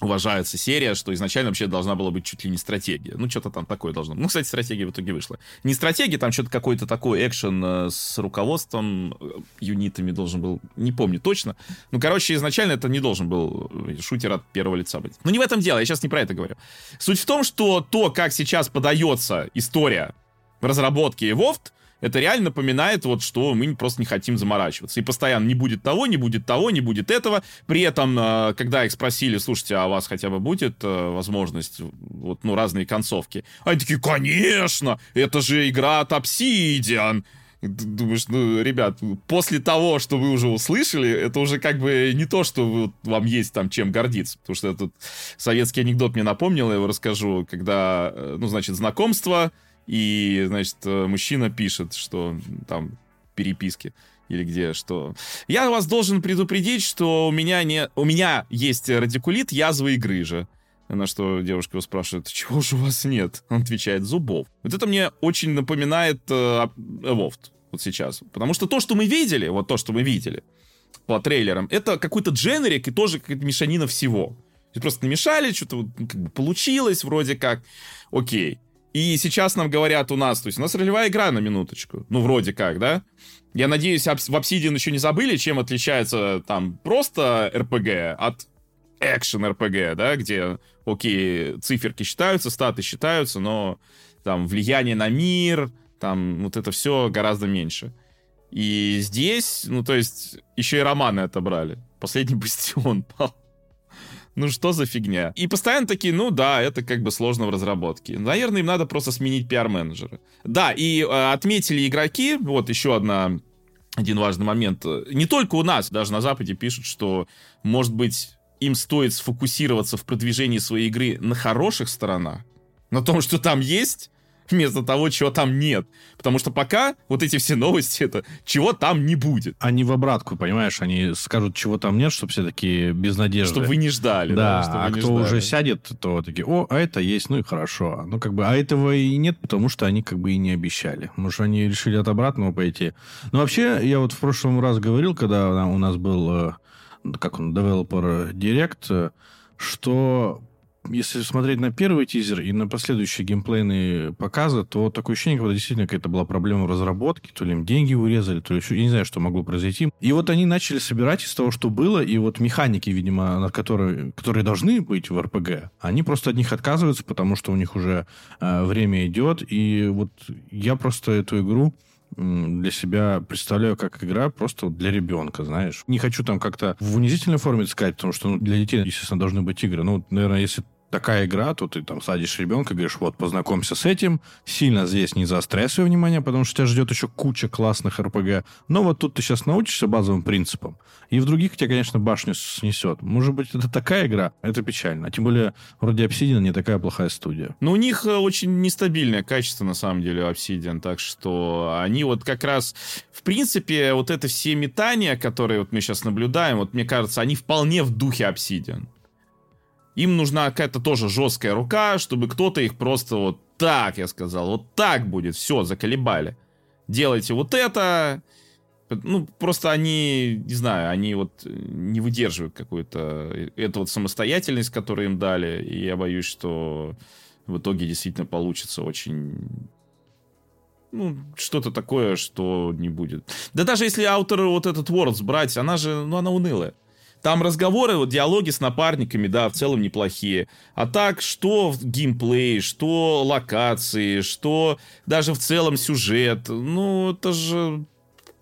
уважается серия, что изначально вообще должна была быть чуть ли не стратегия. Ну, что-то там такое должно. Ну, кстати, стратегия в итоге вышла. Не стратегия, там что-то какой-то такой экшен э, с руководством, э, юнитами должен был, не помню точно. Ну, короче, изначально это не должен был э, шутер от первого лица быть. Но не в этом дело, я сейчас не про это говорю. Суть в том, что то, как сейчас подается история разработки Evolved, это реально напоминает вот, что мы просто не хотим заморачиваться. И постоянно не будет того, не будет того, не будет этого. При этом, э, когда их спросили, слушайте, а у вас хотя бы будет э, возможность, вот, ну, разные концовки? Они такие, конечно, это же игра от Obsidian. Думаешь, ну, ребят, после того, что вы уже услышали, это уже как бы не то, что вы, вам есть там чем гордиться. Потому что этот советский анекдот мне напомнил, я его расскажу, когда, э, ну, значит, знакомство, и, значит, э, мужчина пишет, что там переписки или где, что я вас должен предупредить, что у меня не, у меня есть радикулит язвы и грыжа. На что девушка его спрашивает, чего же у вас нет? Он отвечает, зубов. Вот это мне очень напоминает э, Evolved вот сейчас. Потому что то, что мы видели, вот то, что мы видели по трейлерам, это какой-то дженерик и тоже какая-то мешанина всего. Просто намешали, что-то вот, ну, как бы получилось вроде как. Окей. И сейчас нам говорят у нас, то есть у нас ролевая игра на минуточку. Ну, вроде как, да? Я надеюсь, в Obsidian еще не забыли, чем отличается там просто RPG от экшен RPG, да, где, окей, циферки считаются, статы считаются, но там влияние на мир, там вот это все гораздо меньше. И здесь, ну, то есть, еще и романы отобрали. Последний бастион *laughs* пал ну что за фигня? И постоянно такие, ну да, это как бы сложно в разработке. Наверное, им надо просто сменить пиар-менеджера. Да, и э, отметили игроки, вот еще одна один важный момент. Не только у нас, даже на Западе пишут, что, может быть, им стоит сфокусироваться в продвижении своей игры на хороших сторонах, на том, что там есть, вместо того, чего там нет. Потому что пока вот эти все новости, это чего там не будет. Они в обратку, понимаешь, они скажут, чего там нет, чтобы все такие без надежды. Чтобы вы не ждали. Да, да а кто ждали. уже сядет, то такие, о, а это есть, ну и хорошо. Ну, как бы, а этого и нет, потому что они как бы и не обещали. Может, они решили от обратного пойти. Но вообще, я вот в прошлом раз говорил, когда у нас был, э, как он, Developer Direct, э, что если смотреть на первый тизер и на последующие геймплейные показы, то такое ощущение, как действительно какая-то была проблема в разработке, то ли им деньги урезали, то ли еще, я не знаю, что могло произойти. И вот они начали собирать из того, что было, и вот механики, видимо, над которые, которые должны быть в РПГ, они просто от них отказываются, потому что у них уже э, время идет, и вот я просто эту игру для себя представляю как игра просто для ребенка, знаешь. Не хочу там как-то в унизительной форме сказать, потому что ну, для детей, естественно, должны быть игры. Ну, наверное, если такая игра, то ты там садишь ребенка, говоришь, вот, познакомься с этим, сильно здесь не заостряй свое внимание, потому что тебя ждет еще куча классных РПГ. Но вот тут ты сейчас научишься базовым принципам, и в других тебя, конечно, башню снесет. Может быть, это такая игра, это печально. А тем более, вроде Obsidian не такая плохая студия. Но у них э, очень нестабильное качество, на самом деле, Obsidian, так что они вот как раз, в принципе, вот это все метания, которые вот мы сейчас наблюдаем, вот мне кажется, они вполне в духе Obsidian. Им нужна какая-то тоже жесткая рука, чтобы кто-то их просто вот так, я сказал, вот так будет, все, заколебали. Делайте вот это, ну, просто они, не знаю, они вот не выдерживают какую-то э, эту вот самостоятельность, которую им дали, и я боюсь, что в итоге действительно получится очень ну, что-то такое, что не будет. Да даже если автор вот этот Worlds брать, она же, ну, она унылая. Там разговоры, вот диалоги с напарниками, да, в целом неплохие. А так, что в геймплей, что локации, что даже в целом сюжет, ну, это же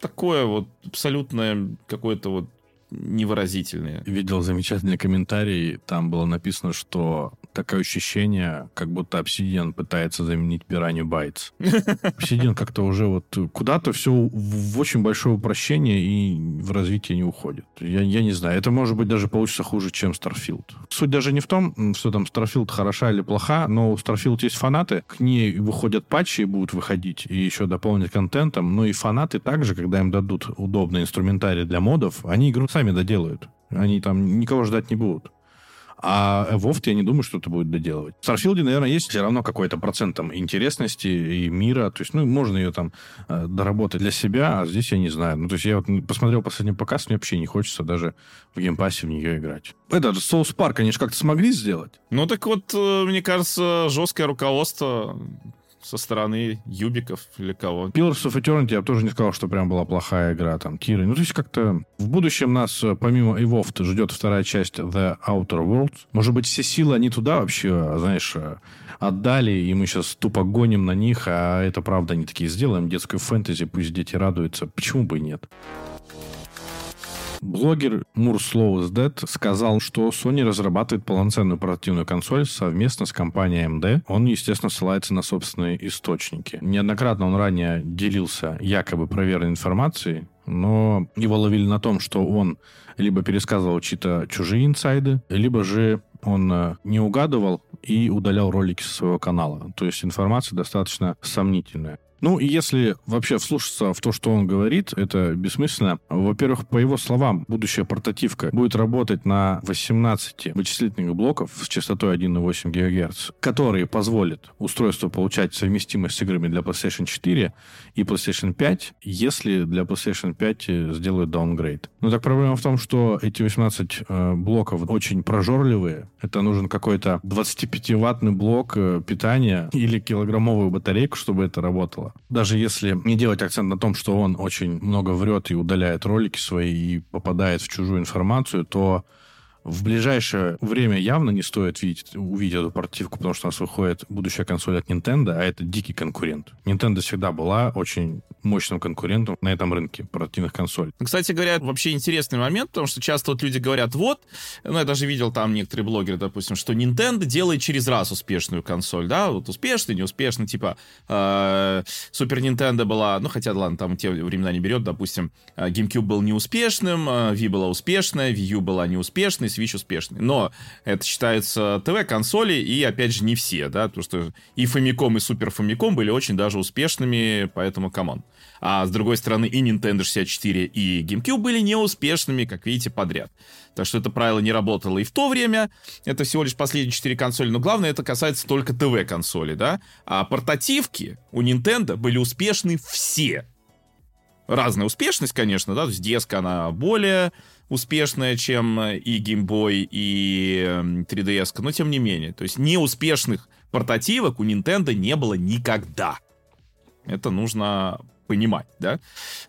такое вот абсолютное какое-то вот невыразительные. Видел замечательный комментарий, там было написано, что такое ощущение, как будто Obsidian пытается заменить Piranha Bytes. *laughs* Obsidian как-то уже вот куда-то все в очень большое упрощение и в развитие не уходит. Я, я не знаю, это может быть даже получится хуже, чем Starfield. Суть даже не в том, что там Starfield хороша или плоха, но у Starfield есть фанаты, к ней выходят патчи и будут выходить, и еще дополнят контентом, но и фанаты также, когда им дадут удобный инструментарий для модов, они игру сами доделают. Они там никого ждать не будут. А WoW я не думаю, что это будет доделывать. В Starfield, наверное, есть все равно какой-то процент там интересности и мира. То есть, ну, можно ее там э, доработать для себя, а здесь я не знаю. Ну, то есть я вот посмотрел последний показ, мне вообще не хочется даже в Game Pass е в нее играть. Это South Park, они же как-то смогли сделать. Ну, так вот, э, мне кажется, жесткое руководство со стороны Юбиков или кого. Pillars of Eternity я тоже не сказал, что прям была плохая игра, там, Киры. Ну, то есть как-то в будущем нас, э, помимо Evolved, ждет вторая часть The Outer Worlds. Может быть, все силы они туда вообще, знаешь, э, отдали, и мы сейчас тупо гоним на них, а это правда они такие сделаем, детскую фэнтези, пусть дети радуются. Почему бы и нет? Блогер Мур is Dead сказал, что Sony разрабатывает полноценную портативную консоль совместно с компанией AMD. Он, естественно, ссылается на собственные источники. Неоднократно он ранее делился якобы проверенной информацией, но его ловили на том, что он либо пересказывал чьи-то чужие инсайды, либо же он э, не угадывал и удалял ролики со своего канала. То есть информация достаточно сомнительная. Ну, если вообще вслушаться в то, что он говорит, это бессмысленно. Во-первых, по его словам, будущая портативка будет работать на 18 вычислительных блоков с частотой 1,8 ГГц, которые позволят устройству получать совместимость с играми для PlayStation 4 и PlayStation 5, если для PlayStation 5 сделают downgrade. Но так проблема в том, что эти 18 э, блоков очень прожорливые. Это нужен какой-то 25-ваттный блок э, питания или килограммовую батарейку, чтобы это работало дело. Даже если не делать акцент на том, что он очень много врет и удаляет ролики свои и попадает в чужую информацию, то в ближайшее время явно не стоит видеть, увидеть эту портативку, потому что у нас выходит будущая консоль от Nintendo, а это дикий конкурент. Nintendo всегда была очень мощным конкурентом на этом рынке портативных консолей. Кстати говоря, вообще интересный момент, потому что часто вот люди говорят, вот, ну я даже видел там некоторые блогеры, допустим, что Nintendo делает через раз успешную консоль, да, вот успешный, неуспешный, типа э, Super Nintendo была, ну хотя, ладно, там те времена не берем, допустим, э, GameCube был неуспешным, э, Wii была успешная, Wii U была неуспешной, Switch успешный. Но это считается ТВ-консоли, и, опять же, не все, да, потому что и Famicom, и Super Famicom были очень даже успешными, поэтому come on. А с другой стороны, и Nintendo 64, и GameCube были неуспешными, как видите, подряд. Так что это правило не работало и в то время. Это всего лишь последние четыре консоли. Но главное, это касается только ТВ-консоли, да? А портативки у Nintendo были успешны все. Разная успешность, конечно, да? То есть деска, она более успешная, чем и Game Boy, и 3DS, эм, но тем не менее. То есть неуспешных портативок у Nintendo не было никогда. Это нужно понимать, да?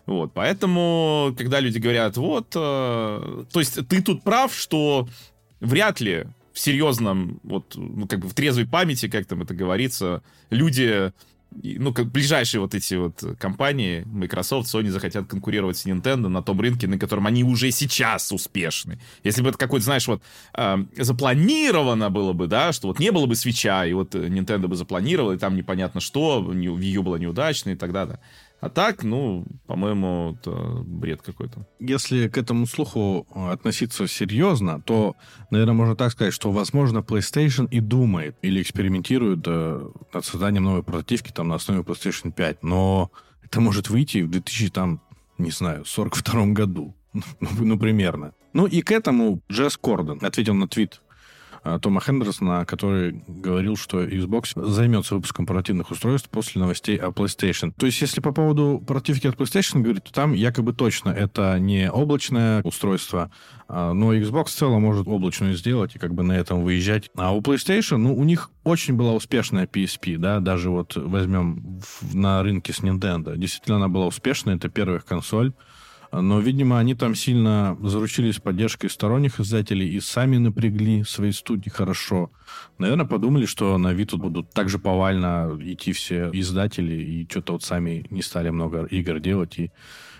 Вот, поэтому, когда люди говорят, вот, э, то есть ты тут прав, что вряд ли в серьезном, вот, ну, как бы в трезвой памяти, как там это говорится, люди ну, как ближайшие вот эти вот компании, Microsoft, Sony захотят конкурировать с Nintendo на том рынке, на котором они уже сейчас успешны. Если бы это какой-то, знаешь, вот э, запланировано было бы, да, что вот не было бы свеча, и вот Nintendo бы запланировал, и там непонятно что, Wii U было неудачно и так далее. А так, ну, по-моему, это бред какой-то. Если к этому слуху э, относиться серьезно, то, наверное, можно так сказать, что, возможно, PlayStation и думает или экспериментирует э, над созданием новой прототивки там на основе PlayStation 5, но это может выйти в 2000, там, не знаю, 42 году. *laughs* ну, ну, примерно. Ну и к этому Джесс Кордон ответил на твит Тома Хендерсона, который говорил, что Xbox займется выпуском портативных устройств после новостей о PlayStation. То есть, если по поводу портативки от PlayStation говорить, то там якобы точно это не облачное устройство, а, но Xbox в целом может облачную сделать и как бы на этом выезжать. А у PlayStation, ну, у них очень была успешная PSP, да, даже вот возьмем на рынке с Nintendo. Действительно, она была успешная, это первая консоль. Но, видимо, они там сильно заручились поддержкой сторонних издателей и сами напрягли свои студии хорошо. Наверное, подумали, что на Виту будут так же повально идти все издатели, и что-то вот сами не стали много игр делать, и,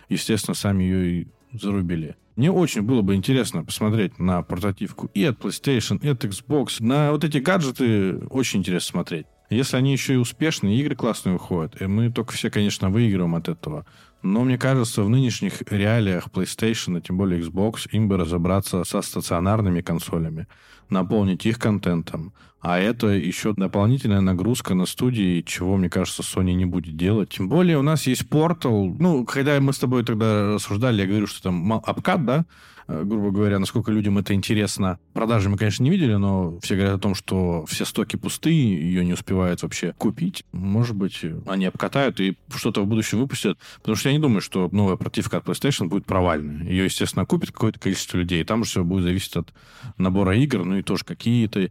естественно, сами ее и зарубили. Мне очень было бы интересно посмотреть на портативку и от PlayStation, и от Xbox. На вот эти гаджеты очень интересно смотреть. Если они еще и успешные, игры классные выходят, и мы только все, конечно, выигрываем от этого. Но мне кажется, в нынешних реалиях PlayStation, а тем более Xbox, им бы разобраться со стационарными консолями, наполнить их контентом. А это еще дополнительная нагрузка на студии, чего, мне кажется, Sony не будет делать. Тем более у нас есть Portal. Ну, когда мы с тобой тогда рассуждали, я говорю, что там обкат, да, грубо говоря, насколько людям это интересно. Продажи мы, конечно, не видели, но все говорят о том, что все стоки пустые, ее не успевают вообще купить. Может быть, они обкатают и что-то в будущем выпустят. Потому что я не думаю, что новая противка от PlayStation будет провальной. Ее, естественно, купит какое-то количество людей. Там же все будет зависеть от набора игр, ну и тоже какие-то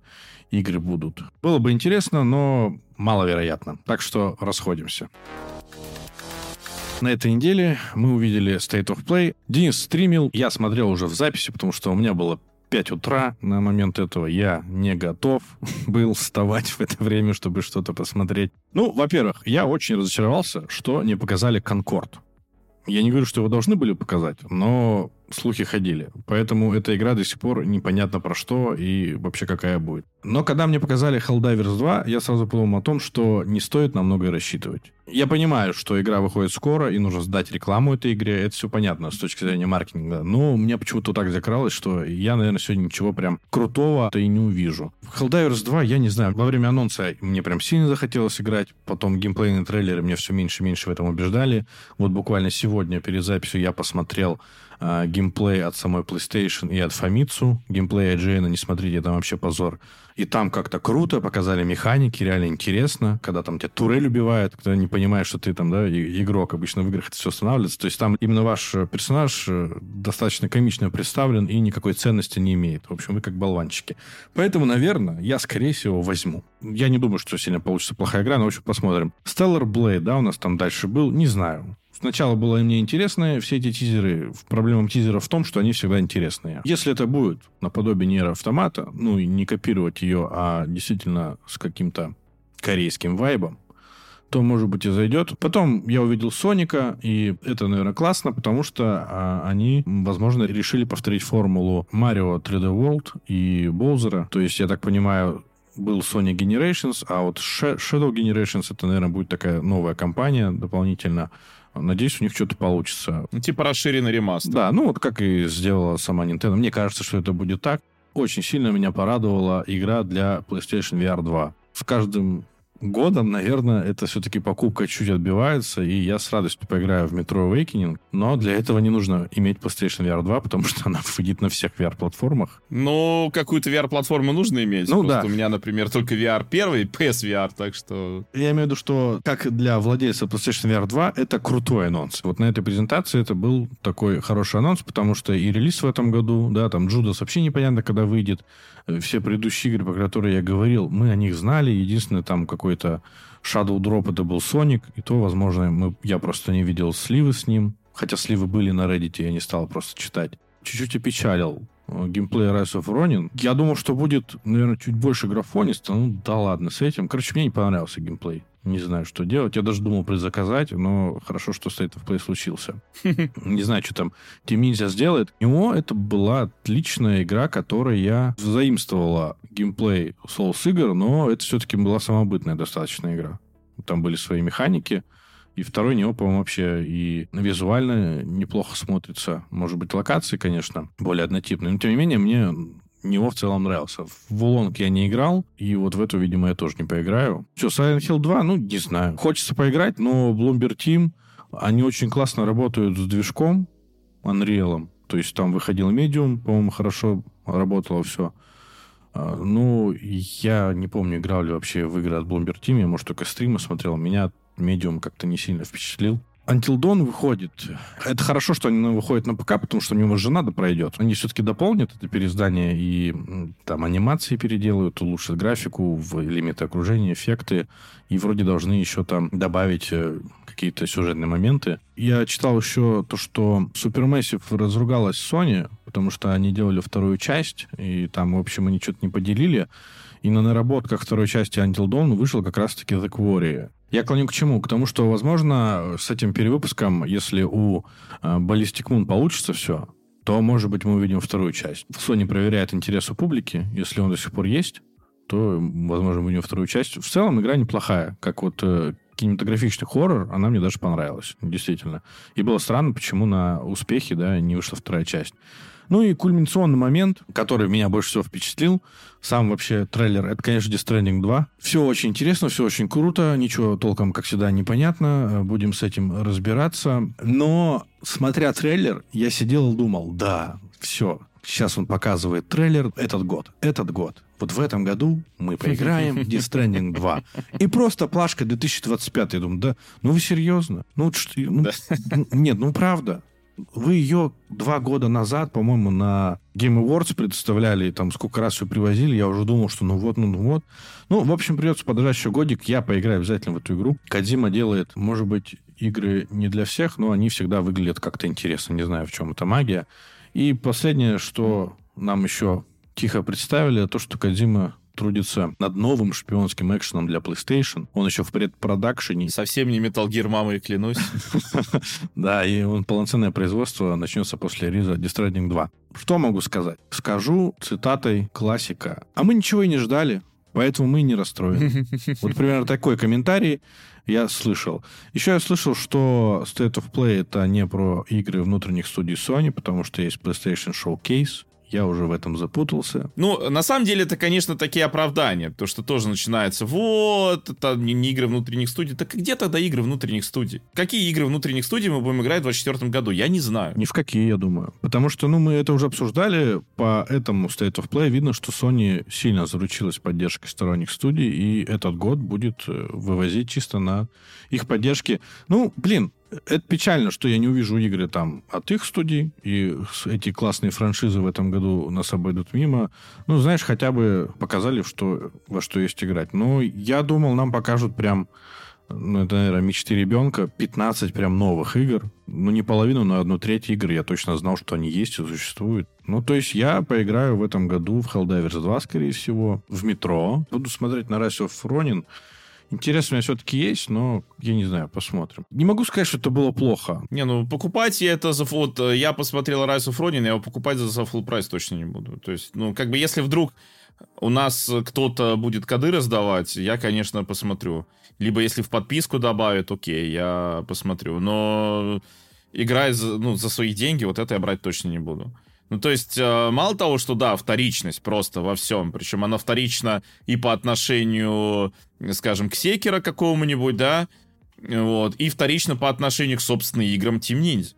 игры будут. Было бы интересно, но маловероятно. Так что расходимся. На этой неделе мы увидели State of Play. Денис стримил, я смотрел уже в записи, потому что у меня было 5 утра на момент этого я не готов *laughs* был вставать в это время, чтобы что-то посмотреть. Ну, во-первых, я очень разочаровался, что не показали Конкорд. Я не говорю, что его должны были показать, но слухи ходили. Поэтому эта игра до сих пор непонятно про что и вообще какая будет. Но когда мне показали Helldivers 2, я сразу подумал о том, что не стоит на многое рассчитывать. Я понимаю, что игра выходит скоро, и нужно сдать рекламу этой игре. Это все понятно с точки зрения маркетинга. Но мне почему-то так закралось, что я, наверное, сегодня ничего прям крутого-то и не увижу. В Helldivers 2, я не знаю, во время анонса мне прям сильно захотелось играть. Потом геймплейные трейлеры мне все меньше и меньше в этом убеждали. Вот буквально сегодня перед записью я посмотрел э, геймплей от самой PlayStation и от Famitsu. Геймплей IGN, не смотрите, это вообще позор. И там как-то круто, показали механики, реально интересно, когда там тебя турель убивает, когда не понимаешь, что ты там, да, игрок, обычно в играх это все останавливается. То есть там именно ваш э, персонаж э, достаточно комично представлен и никакой ценности не имеет. В общем, вы как болванчики. Поэтому, наверное, я, скорее всего, возьму. Я не думаю, что сильно получится плохая игра, но, в общем, посмотрим. Stellar Blade, да, у нас там дальше был, не знаю. Сначала было мне интересно, все эти тизеры, проблема тизеров в том, что они всегда интересные. Если это будет наподобие Нера Автомата, ну и не копировать ее, а действительно с каким-то корейским вайбом, то, может быть, и зайдет. Потом я увидел Соника, и это, наверное, классно, потому что а, они, возможно, решили повторить формулу Марио 3D World и Боузера. То есть, я так понимаю, был Sony Generations, а вот Shadow Generations это, наверное, будет такая новая компания дополнительно. Надеюсь, у них что-то получится. Ну, типа расширенный ремастер. Да, ну вот как и сделала сама Nintendo. Мне кажется, что это будет так. очень сильно меня порадовала игра для PlayStation VR 2. В каждом годом, наверное, это все-таки покупка чуть отбивается, и я с радостью поиграю в Metro Awakening, но для этого не нужно иметь PlayStation VR 2, потому что *laughs* она выйдет на всех VR-платформах. Ну, какую-то VR-платформу нужно иметь. Ну, да. у меня, например, только VR первый, PS VR, так что... Я имею в виду, что как для владельца PlayStation VR 2, это крутой анонс. Вот на этой презентации это был такой хороший анонс, потому что и релиз в этом году, да, там Джудас вообще непонятно, когда выйдет, все предыдущие игры, про которые я говорил, мы о них знали. Единственное, там какой-то Shadow Drop это был Sonic, и то, возможно, мы, я просто не видел сливы с ним. Хотя сливы были на Reddit, я не стал просто читать. Чуть-чуть опечалил э, геймплей Rise of Ronin. Я думал, что будет, наверное, чуть больше графониста. Ну, да ладно с этим. Короче, мне не понравился геймплей. Не знаю, что делать. Я даже думал предзаказать, но хорошо, что State of Play случился. *laughs* Не знаю, что там Team Ninja сделает. У него это была отличная игра, которая я заимствовала геймплей Souls игр, но это все-таки была самобытная достаточно игра. Там были свои механики, и второй него, по-моему, вообще и визуально неплохо смотрится. Может быть, локации, конечно, более однотипные. Но, тем не менее, мне него в целом нравился. В Вулонг я не играл, и вот в эту, видимо, я тоже не поиграю. Все, Silent Hill 2, ну, не знаю. Хочется поиграть, но Bloomberg Team, они очень классно работают с движком Unreal. То есть там выходил Medium, по-моему, хорошо работало все. А, ну, я не помню, играл ли вообще в игры от Bloomberg Team, я, может, только стримы смотрел. Меня Medium как-то не сильно впечатлил. Until Dawn выходит. Это хорошо, что они выходят на ПК, потому что у него же надо пройдет. Они все-таки дополнят это переиздание и там анимации переделают, улучшат графику, в лимиты окружения, эффекты. И вроде должны еще там добавить э, какие-то сюжетные моменты. Я читал еще то, что Supermassive разругалась Sony, потому что они делали вторую часть, и там, в общем, они что-то не поделили. И на наработках второй части Until Dawn вышел как раз-таки The Quarry. Я клоню к чему? К тому, что, возможно, с этим перевыпуском, если у э, Ballistic Moon получится все, то, может быть, мы увидим вторую часть. Sony проверяет интерес у публики. Если он до сих пор есть, то, возможно, мы увидим вторую часть. В целом, игра неплохая. Как вот э, кинематографичный хоррор, она мне даже понравилась, действительно. И было странно, почему на успехе да, не вышла вторая часть. Ну и кульминационный момент, который меня больше всего впечатлил, сам вообще трейлер, это, конечно, Death Stranding 2. Все очень интересно, все очень круто, ничего толком, как всегда, непонятно, будем с этим разбираться. Но, смотря трейлер, я сидел и думал, да, все, сейчас он показывает трейлер, этот год, этот год. Вот в этом году мы поиграем Death Stranding 2. И просто плашка 2025. Я думаю, да, ну вы серьезно? Ну, ну нет, ну правда. Вы ее два года назад, по-моему, на Game Awards представляли, там сколько раз ее привозили, я уже думал, что ну вот, ну, ну вот. Ну, в общем, придется подождать еще годик, я поиграю обязательно в эту игру. Кадзима делает, может быть, игры не для всех, но они всегда выглядят как-то интересно, не знаю, в чем это магия. И последнее, что нам еще тихо представили, то, что Кадзима трудится над новым шпионским экшеном для PlayStation. Он еще в предпродакшене. Совсем не Metal Gear, мама, и клянусь. *laughs* Да, и он полноценное производство начнется после релиза Death Stranding 2. Что могу сказать? Скажу цитатой классика. А мы ничего и не ждали, поэтому мы не расстроены. *laughs* Вот примерно такой комментарий я слышал. Еще я слышал, что State of Play это не про игры внутренних студий Sony, потому что есть PlayStation Showcase, я уже в этом запутался. Ну, на самом деле, это, конечно, такие оправдания. То, что тоже начинается, вот, это не, игры внутренних студий. Так где тогда игры внутренних студий? Какие игры внутренних студий мы будем играть в 2024 году? Я не знаю. Ни в какие, я думаю. Потому что, ну, мы это уже обсуждали. По этому State of Play видно, что Sony сильно заручилась поддержкой сторонних студий, и этот год будет э, вывозить чисто на их поддержке. Ну, блин, это печально, что я не увижу игры там от их студий, и эти классные франшизы в этом году нас обойдут мимо. Ну, знаешь, хотя бы показали, что, во что есть играть. Но я думал, нам покажут прям, ну, это, наверное, мечты ребенка, 15 прям новых игр. Ну, не половину, но одну треть игр я точно знал, что они есть и существуют. Ну, то есть я поиграю в этом году в Helldivers 2, скорее всего, в метро. Буду смотреть на Rise of Ronin. Интерес у меня все-таки есть, но я не знаю, посмотрим. Не могу сказать, что это было плохо. Не, ну покупать я это за... Вот я посмотрел Rise of Ronin, я его покупать за, за full прайс точно не буду. То есть, ну, как бы если вдруг у нас кто-то будет коды раздавать, я, конечно, посмотрю. Либо если в подписку добавят, окей, я посмотрю. Но играть ну, за свои деньги, вот это я брать точно не буду. Ну, то есть, э, мало того, что, да, вторичность просто во всем, причем она вторична и по отношению, скажем, к Секера какому-нибудь, да, вот, и вторично по отношению к, собственно, играм Team Ninja.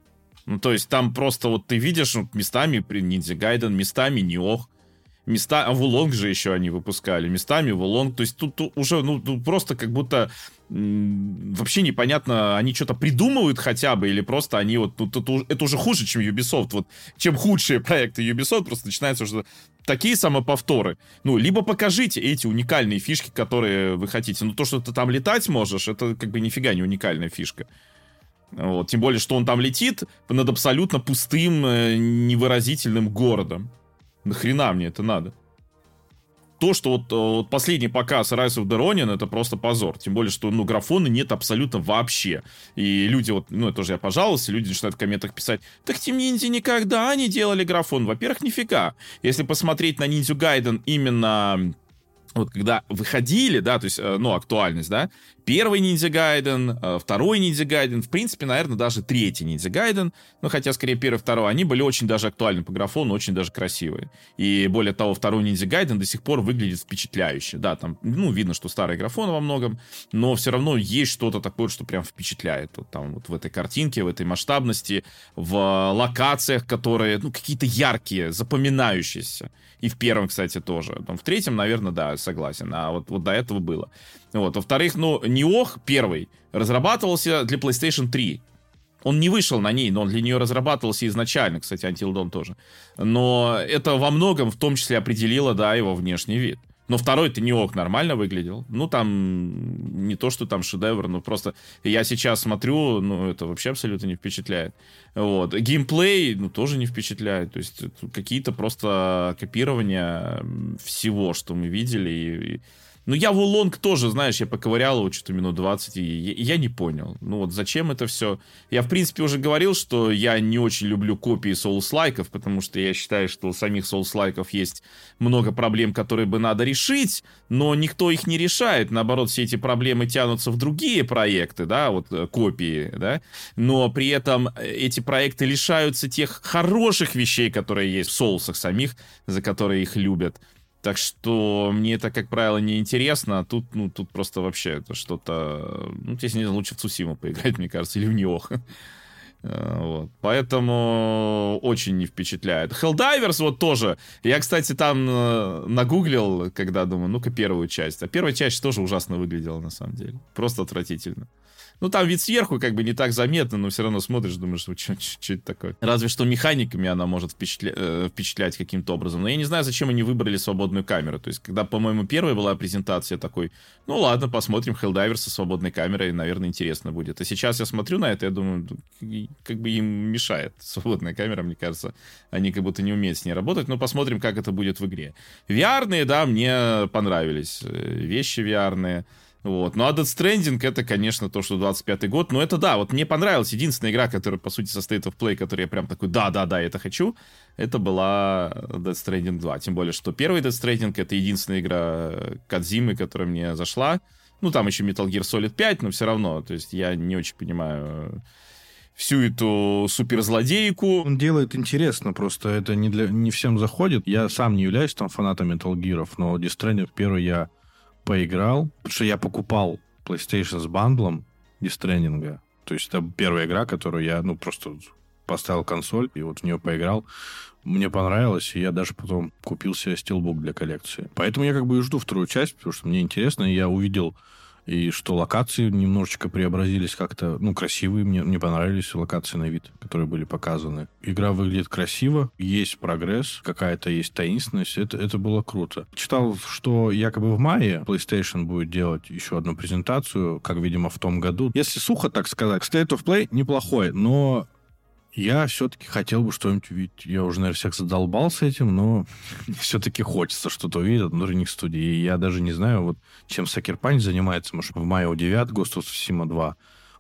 Ну, то есть, там просто вот ты видишь вот, местами при Ninja Gaiden, местами Ниох, места, а Вулонг же еще они выпускали, местами Вулонг, то есть тут, тут уже, ну, просто как будто вообще непонятно, они что-то придумывают хотя бы, или просто они вот, ну, это, это уже хуже, чем Ubisoft, вот, чем худшие проекты Ubisoft, просто начинается уже такие самоповторы. Ну, либо покажите эти уникальные фишки, которые вы хотите. Ну, то, что ты там летать можешь, это как бы нифига не уникальная фишка. Вот, тем более, что он там летит над абсолютно пустым, э, невыразительным городом. Нахрена мне это надо? то, что вот, э, вот последний показ Rise of the Ronin, это просто позор. Тем более, что, ну, графона нет абсолютно вообще. И люди вот, ну, это уже я пожаловался, люди начинают в комментах писать, так Team Ninja никогда не делали графон. Во-первых, нифига. Если посмотреть на Ninja Gaiden именно вот когда выходили, да, то есть, э, ну, актуальность, да, первый Ниндзя Гайден, э, второй Ниндзя Гайден, в принципе, наверное, даже третий Ниндзя Гайден, ну, хотя, скорее, первый, второй, они были очень даже актуальны по графону, очень даже красивые. И, более того, второй Ниндзя Гайден до сих пор выглядит впечатляюще. Да, там, ну, видно, что старый графон во многом, но все равно есть что-то такое, что прям впечатляет. Вот там вот в этой картинке, в этой масштабности, в локациях, которые, ну, какие-то яркие, запоминающиеся. И в первом, кстати, тоже. В третьем, наверное, да, согласен. А вот, вот до этого было. Вот. Во-вторых, ну, Ниох первый разрабатывался для PlayStation 3. Он не вышел на ней, но он для нее разрабатывался изначально, кстати, Until Dawn тоже. Но это во многом в том числе определило, да, его внешний вид. Но второй-то не ок нормально выглядел. Ну, там не то, что там шедевр, но просто я сейчас смотрю, ну, это вообще абсолютно не впечатляет. Вот. Геймплей, ну, тоже не впечатляет. То есть какие-то просто копирования всего, что мы видели. И, ну, я Вулонг тоже, знаешь, я поковырял его что-то минут 20, и я, я не понял. Ну, вот зачем это все? Я, в принципе, уже говорил, что я не очень люблю копии соус-лайков, потому что я считаю, что у самих соус-лайков есть много проблем, которые бы надо решить, но никто их не решает. Наоборот, все эти проблемы тянутся в другие проекты, да, вот э, копии, да, но при этом э, эти проекты лишаются тех хороших вещей, которые есть в соусах самих, за которые их любят. Так что мне это, как правило, не интересно, а тут, ну, тут просто вообще это что-то... Ну, если не лучше в Цусиму поиграть, мне кажется, или в Ниох. *laughs* Э, вот. Поэтому очень не впечатляет. Helldivers вот тоже. Я, кстати, там э, нагуглил, когда думаю, ну-ка первую часть. А первая часть тоже ужасно выглядела, на самом деле. Просто отвратительно. Ну, там вид сверху как бы не так заметно, но все равно смотришь, думаешь, что, что, это такое. Разве что механиками она может впечатля... Э, впечатлять каким-то образом. Но я не знаю, зачем они выбрали свободную камеру. То есть, когда, по-моему, первая была презентация такой, ну ладно, посмотрим Helldiver со свободной камерой, наверное, интересно будет. А сейчас я смотрю на это, я думаю, как бы им мешает *laughs* свободная камера, мне кажется. Они как будто не умеют с ней работать, но посмотрим, как это будет в игре. VR, да, мне понравились. Э, вещи VR. Вот. Ну, а Death Stranding это, конечно, то, что 25-й год. Но это да, вот мне понравилась единственная игра, которая, по сути, состоит в Play, которой я прям такой, да-да-да, это хочу. Это была Death Stranding 2. Тем более, что первый Death Stranding это единственная игра Кадзимы, которая мне зашла. Ну, там еще Metal Gear Solid 5, но все равно. То есть я не очень понимаю всю эту суперзлодейку. Он делает интересно, просто это не, для, не всем заходит. Я сам не являюсь там фанатом Metal Gear, но Death Stranding первый я поиграл, потому что я покупал PlayStation с бандлом дистрендинга. То есть это первая игра, которую я, ну, просто поставил консоль и вот в нее поиграл. Мне понравилось, и я даже потом купил себе стилбук для коллекции. Поэтому я как бы и жду вторую часть, потому что мне интересно, и я увидел и что локации немножечко преобразились как-то, ну, красивые, мне, мне понравились локации на вид, которые были показаны. Игра выглядит красиво, есть прогресс, какая-то есть таинственность, это, это было круто. Читал, что якобы в мае PlayStation будет делать еще одну презентацию, как, видимо, в том году. Если сухо так сказать, State of Play неплохой, но я все-таки хотел бы что-нибудь увидеть. Я уже, наверное, всех задолбался этим, но *laughs* все-таки хочется что-то увидеть от внутренних студий. И я даже не знаю, вот чем Сакер Панч занимается. Может, в мае удивят Ghost of Tsushima 2.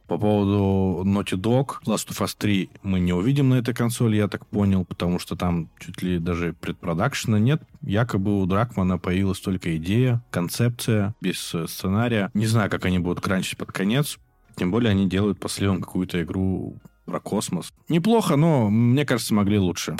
По поводу Naughty Dog, Last of Us 3 мы не увидим на этой консоли, я так понял, потому что там чуть ли даже предпродакшена нет. Якобы у Дракмана появилась только идея, концепция, без э, сценария. Не знаю, как они будут кранчить под конец. Тем более они делают по сливам какую-то игру про космос. Неплохо, но, мне кажется, могли лучше.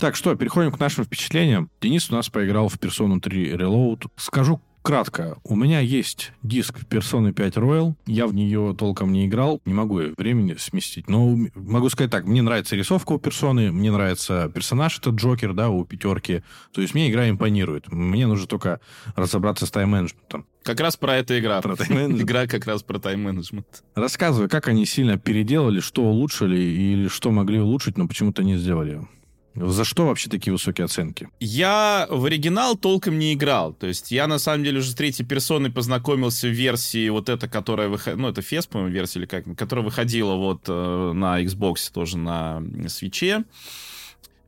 Так что, переходим к нашим впечатлениям. Денис у нас поиграл в Persona 3 Reload. Скажу кратко. У меня есть диск Persona 5 Royal. Я в нее толком не играл. Не могу времени сместить. Но могу сказать так. Мне нравится рисовка у персоны. Мне нравится персонаж этот Джокер, да, у пятерки. То есть мне игра импонирует. Мне нужно только разобраться с тайм-менеджментом. Как раз про это игра. Про игра как раз про тайм-менеджмент. Рассказывай, как они сильно переделали, что улучшили или что могли улучшить, но почему-то не сделали. За что вообще такие высокие оценки? Я в оригинал толком не играл. То есть я, на самом деле, уже с третьей персоной познакомился в версии вот эта, которая выходила... Ну, это FES, по-моему, версия или как? Которая выходила вот э, на Xbox, тоже на свече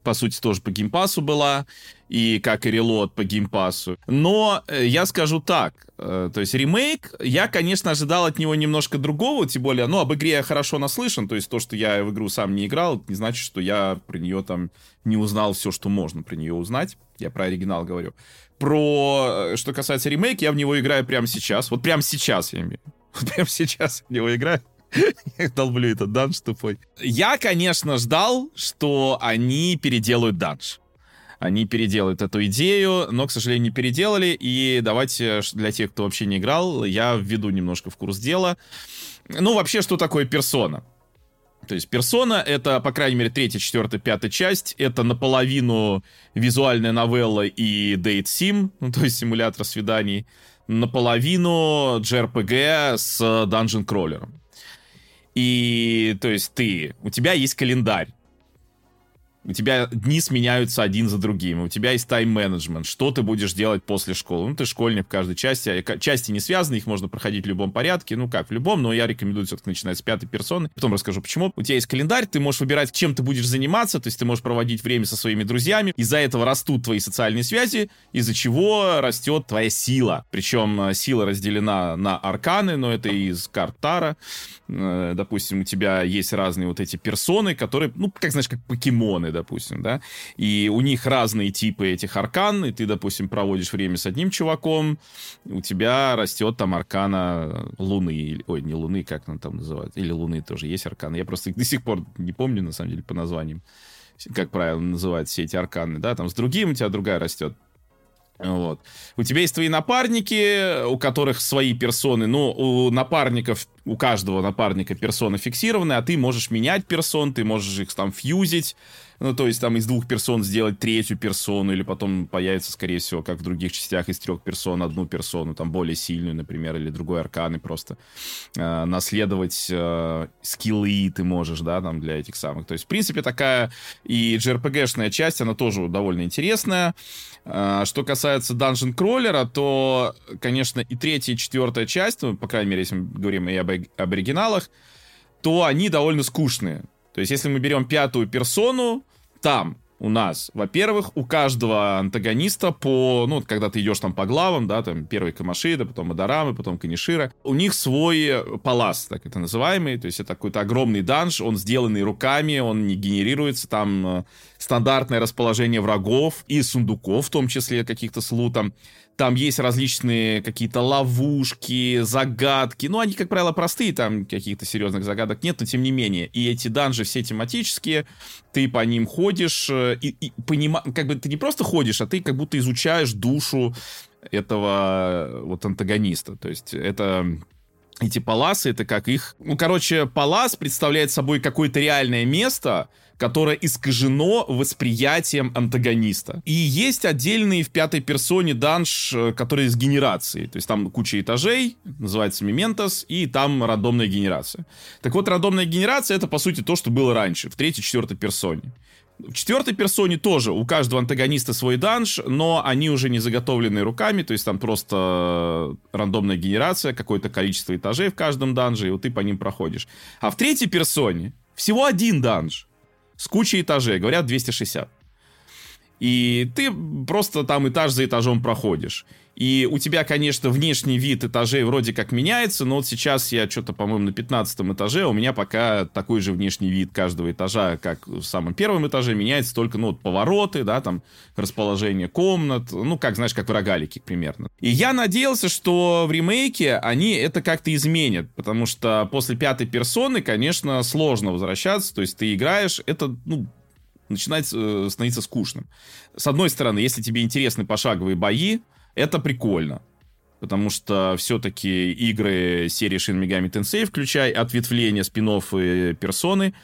по сути, тоже по геймпасу была, и как и релот по геймпасу. Но э, я скажу так, э, то есть ремейк, я, конечно, ожидал от него немножко другого, тем более, ну, об игре я хорошо наслышан, то есть то, что я в игру сам не играл, не значит, что я про нее там не узнал все, что можно про нее узнать. Я про оригинал говорю. Про, э, что касается ремейка, я в него играю прямо сейчас. Вот прямо сейчас я имею. *laughs* Вот прямо сейчас в него играю. *laughs* Я долблю этот данж тупой. Я, конечно, ждал, что они переделают данж. Они переделают эту идею, но, к сожалению, не переделали. И давайте для тех, кто вообще не играл, я введу немножко в курс дела. Ну, вообще, что такое персона? То есть персона — это, по крайней мере, третья, четвертая, пятая часть. Это наполовину визуальная новелла и дейт сим, *laughs* ну, то есть симулятор свиданий. Наполовину JRPG с Dungeon Crawler. И, то есть, ты, у тебя есть календарь. У тебя дни сменяются один за другим. У тебя есть тайм-менеджмент. Что ты будешь делать после школы? Ну, ты школьник в каждой части. А части не связаны, их можно проходить в любом порядке. Ну, как в любом, но я рекомендую все-таки начинать с пятой персоны. Потом расскажу, почему. У тебя есть календарь, ты можешь выбирать, чем ты будешь заниматься. То есть ты можешь проводить время со своими друзьями. Из-за этого растут твои социальные связи, из-за чего растет твоя сила. Причем э, сила разделена на арканы, но это из карт Тара. Э, допустим, у тебя есть разные вот эти персоны, которые, ну, как знаешь, как покемоны, допустим, да, и у них разные типы этих аркан, и ты, допустим, проводишь время с одним чуваком, у тебя растет там аркана Луны, ой, не Луны, как она там называется, или Луны тоже есть арканы, я просто до сих пор не помню, на самом деле, по названиям, как правильно называют все эти арканы, да, там с другим у тебя другая растет. Вот. У тебя есть твои напарники, у которых свои персоны, но у напарников у каждого напарника персона фиксированы, а ты можешь менять персон, ты можешь их там фьюзить, ну, то есть там из двух персон сделать третью персону, или потом появится, скорее всего, как в других частях, из трех персон одну персону, там более сильную, например, или другой арканы просто. Э, наследовать э, скиллы ты можешь, да, там для этих самых. То есть, в принципе, такая и JRPG-шная часть, она тоже довольно интересная. Э, что касается Dungeon Crawler, то, конечно, и третья, и четвертая часть, ну, по крайней мере, если мы говорим и об об оригиналах, то они довольно скучные. То есть, если мы берем пятую персону, там у нас, во-первых, у каждого антагониста по, ну, когда ты идешь там по главам, да, там первый Камашида, потом Адарамы, потом Канишира, у них свой палас, так это называемый, то есть это какой-то огромный данж, он сделанный руками, он не генерируется, там э, стандартное расположение врагов и сундуков, в том числе каких-то с лутом. Там есть различные какие-то ловушки, загадки. Ну, они, как правило, простые, там каких-то серьезных загадок нет, но тем не менее. И эти данжи все тематические, ты по ним ходишь, э, и, и понима... как бы ты не просто ходишь, а ты как будто изучаешь душу этого э, вот антагониста. То есть это эти паласы, это как их... Ну, короче, палас представляет собой какое-то реальное место, которое искажено восприятием антагониста. И есть отдельный в пятой персоне данж, э, который из генерации. То есть там куча этажей, называется Мементос, и там рандомная генерация. Так вот, рандомная генерация это, по сути, то, что было раньше, в третьей, четвертой персоне. В четвертой персоне тоже у каждого антагониста свой данж, но они уже не заготовлены руками, то есть там просто рандомная генерация, какое-то количество этажей в каждом данже, и вот ты по ним проходишь. А в третьей персоне всего один данж с кучей этажей, говорят 260. И ты просто там этаж за этажом проходишь. И у тебя, конечно, внешний вид этажей вроде как меняется, но вот сейчас я что-то, по-моему, на 15 этаже, у меня пока такой же внешний вид каждого этажа, как в самом первом этаже, меняется только, ну, вот повороты, да, там, расположение комнат, ну, как, знаешь, как в рогалике примерно. И я надеялся, что в ремейке они это как-то изменят, потому что после пятой персоны, конечно, сложно возвращаться, то есть ты играешь, это, ну, начинает э, становиться скучным. С одной стороны, если тебе интересны пошаговые бои, это прикольно. Потому что все-таки игры серии Shin Megami Tensei, включая ответвления, спин и персоны,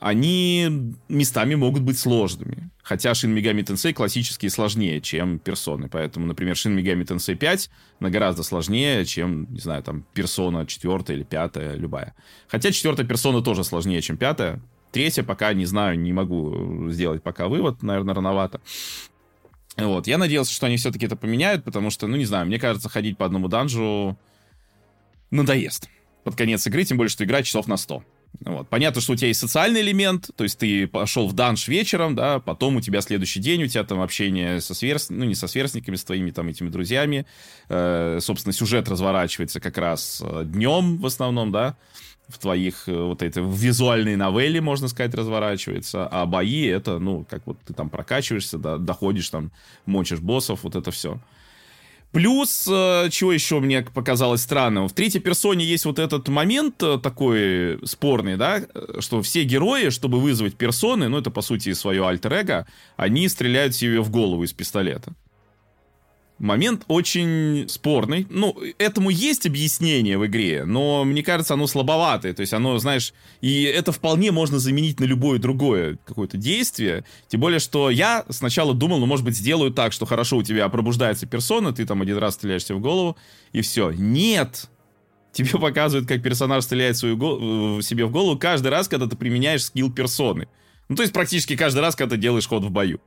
они местами могут быть сложными. Хотя Shin Megami Tensei классические сложнее, чем персоны. Поэтому, например, Shin Megami Tensei 5 на гораздо сложнее, чем, не знаю, там, персона 4 или 5, любая. Хотя 4 персона тоже сложнее, чем 5, Третье, пока не знаю, не могу э, сделать пока вывод, наверное, рановато. Вот, я надеялся, что они все-таки это поменяют, потому что, ну, не знаю, мне кажется, ходить по одному данжу надоест под конец игры, тем более, что играть часов на 100. Вот. Понятно, что у тебя есть социальный элемент, то есть ты пошел в данж вечером, да, потом у тебя следующий день, у тебя там общение со сверст... ну не со сверстниками, с твоими там этими друзьями, э, собственно, сюжет разворачивается как раз э, днем в основном, да, э, в твоих э, вот этой визуальной новелле, можно сказать, разворачивается, а бои это, ну, как вот ты там прокачиваешься, да, доходишь там, мочишь боссов, вот это все. Плюс, э, чего еще мне показалось странным, в третьей персоне есть вот этот момент э, такой спорный, да, что все герои, чтобы вызвать персоны, ну, это, по сути, свое альтер-эго, они стреляют себе в голову из пистолета момент очень спорный. Ну, этому есть объяснение в игре, но мне кажется, оно слабоватое. То есть оно, знаешь, и это вполне можно заменить на любое другое какое-то действие. Тем более, что я сначала думал, ну, может быть, сделаю так, что хорошо у тебя пробуждается персона, ты там один раз стреляешься в голову, и все. Нет! Тебе *laughs* показывают, как персонаж стреляет свою голову, себе в голову каждый раз, когда ты применяешь скилл персоны. Ну, то есть практически каждый раз, когда ты делаешь ход в бою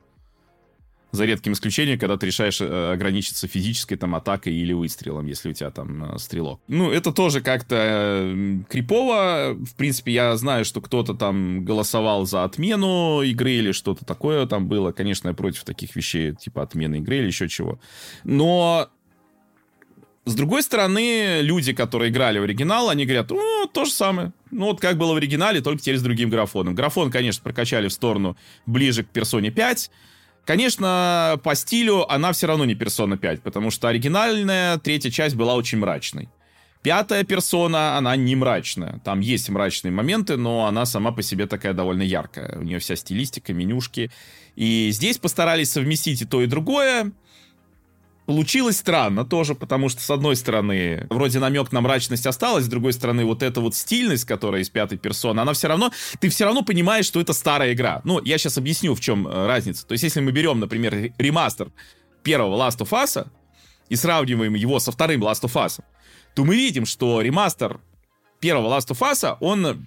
за редким исключением, когда ты решаешь э, ограничиться физической там атакой или выстрелом, если у тебя там э, стрелок. Ну, это тоже как-то э, крипово. В принципе, я знаю, что кто-то там голосовал за отмену игры или что-то такое там было. Конечно, я против таких вещей, типа отмены игры или еще чего. Но с другой стороны, люди, которые играли в оригинал, они говорят, ну, то же самое. Ну, вот как было в оригинале, только теперь с другим графоном. Графон, конечно, прокачали в сторону ближе к персоне 5, Конечно, по стилю она все равно не персона 5, потому что оригинальная третья часть была очень мрачной. Пятая персона, она не мрачная. Там есть мрачные моменты, но она сама по себе такая довольно яркая. У нее вся стилистика, менюшки. И здесь постарались совместить и то, и другое. Получилось странно тоже, потому что, с одной стороны, вроде намек на мрачность осталась, с другой стороны, вот эта вот стильность, которая из пятой персоны, она все равно, ты все равно понимаешь, что это старая игра. Ну, я сейчас объясню, в чем э, разница. То есть, если мы берем, например, ремастер первого Last of Us и сравниваем его со вторым Last of Us, то мы видим, что ремастер первого Last of Us, он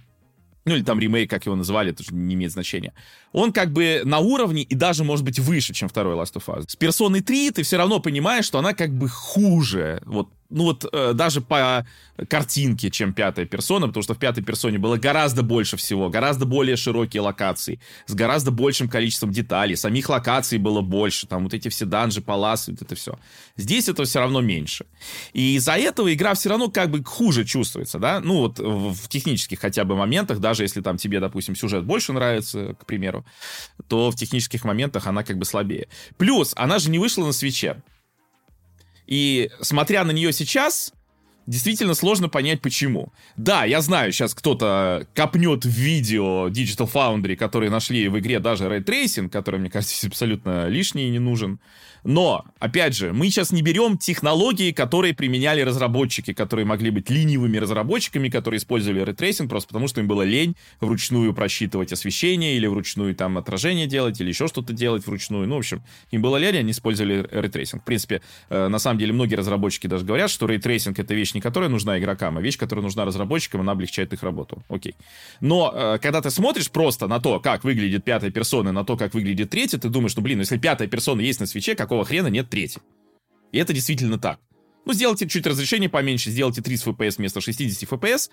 ну или там ремейк, как его называли, это уже не имеет значения. Он как бы на уровне и даже, может быть, выше, чем второй Last of Us. С персоной 3 ты все равно понимаешь, что она как бы хуже. Вот ну вот э, даже по картинке, чем пятая персона, потому что в пятой персоне было гораздо больше всего, гораздо более широкие локации, с гораздо большим количеством деталей, самих локаций было больше, там вот эти все данжи, паласы, вот это все. Здесь это все равно меньше. И из-за этого игра все равно как бы хуже чувствуется, да, ну вот в, в технических хотя бы моментах, даже если там тебе, допустим, сюжет больше нравится, к примеру, то в технических моментах она как бы слабее. Плюс, она же не вышла на Switch е. И смотря на нее сейчас, действительно сложно понять, почему. Да, я знаю, сейчас кто-то копнет в видео Digital Foundry, которые нашли в игре даже Ray Tracing, который, мне кажется, абсолютно лишний и не нужен. Но, опять же, мы сейчас не берем технологии, которые применяли разработчики, которые могли быть ленивыми разработчиками, которые использовали ray tracing просто потому, что им было лень вручную просчитывать освещение или вручную там отражение делать или еще что-то делать вручную. Ну, в общем, им было лень, они использовали ray tracing. В принципе, э, на самом деле, многие разработчики даже говорят, что ray tracing — это вещь не которая нужна игрокам, а вещь, которая нужна разработчикам, она облегчает их работу. Окей. Но э, когда ты смотришь просто на то, как выглядит пятая персона, на то, как выглядит третья, ты думаешь, ну, блин, ну, если пятая персона есть на Switch е, какого какого хрена нет третьей? И это действительно так. Ну, сделайте чуть разрешение поменьше, сделайте 30 FPS вместо 60 FPS,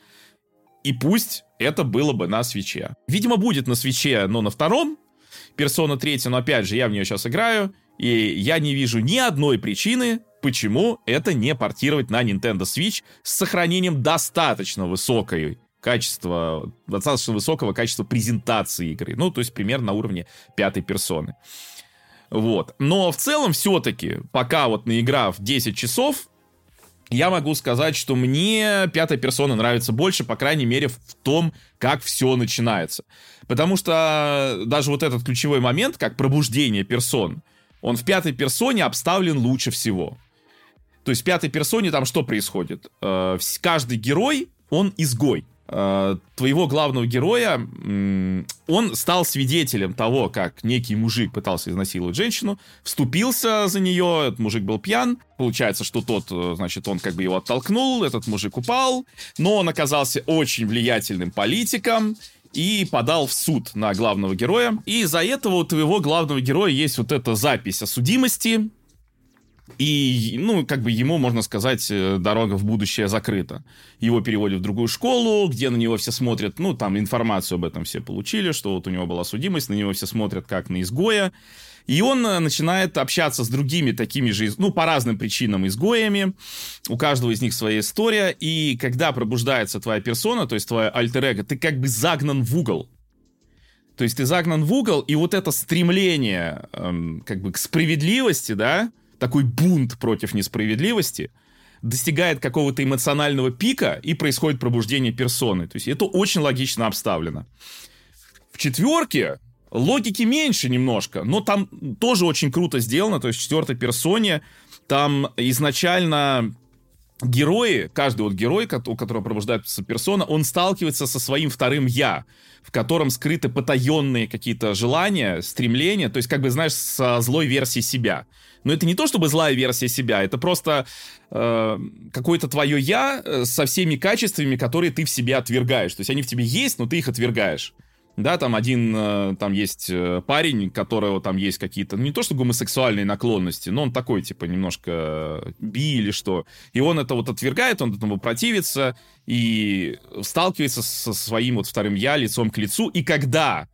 и пусть это было бы на Switch е. Видимо, будет на Switch е, но на втором. Персона 3, но опять же, я в нее сейчас играю, и я не вижу ни одной причины, почему это не портировать на Nintendo Switch с сохранением достаточно высокой качества, достаточно высокого качества презентации игры. Ну, то есть примерно на уровне пятой персоны. Вот. Но в целом все-таки, пока вот наиграв 10 часов, я могу сказать, что мне пятая персона нравится больше, по крайней мере, в том, как все начинается. Потому что даже вот этот ключевой момент, как пробуждение персон, он в пятой персоне обставлен лучше всего. То есть в пятой персоне там что происходит? Э, каждый герой, он изгой. Э, твоего главного героя, он стал свидетелем того, как некий мужик пытался изнасиловать женщину, вступился за нее, этот мужик был пьян, получается, что тот, э, значит, он как бы его оттолкнул, этот мужик упал, но он оказался очень влиятельным политиком, и подал в суд на главного героя. И из-за этого у твоего главного героя есть вот эта запись о судимости, и, ну, как бы ему, можно сказать, э, дорога в будущее закрыта. Его переводят в другую школу, где на него все смотрят, ну, там информацию об этом все получили, что вот у него была судимость, на него все смотрят как на изгоя. И он э, начинает общаться с другими такими же, ну, по разным причинам изгоями. У каждого из них своя история. И когда пробуждается твоя персона, то есть твоя альтер ты как бы загнан в угол. То есть ты загнан в угол, и вот это стремление эм, как бы к справедливости, да, такой бунт против несправедливости, достигает какого-то эмоционального пика, и происходит пробуждение персоны. То есть это очень логично обставлено. В четверке логики меньше немножко, но там тоже очень круто сделано. То есть в четвертой персоне там изначально герои, каждый вот герой, у которого пробуждается персона, он сталкивается со своим вторым «я», в котором скрыты потаенные какие-то желания, стремления, то есть, как бы, знаешь, со злой версией себя. Но это не то, чтобы злая версия себя, это просто э, какое-то твое «я» э, со всеми качествами, которые ты в себе отвергаешь. То есть они в тебе есть, но ты их отвергаешь. Да, там один, э, там есть э, парень, которого там есть какие-то, ну, не то что гомосексуальные наклонности, но он такой, типа, немножко би или что. И он это вот отвергает, он этому противится и сталкивается со своим вот вторым я лицом к лицу. И когда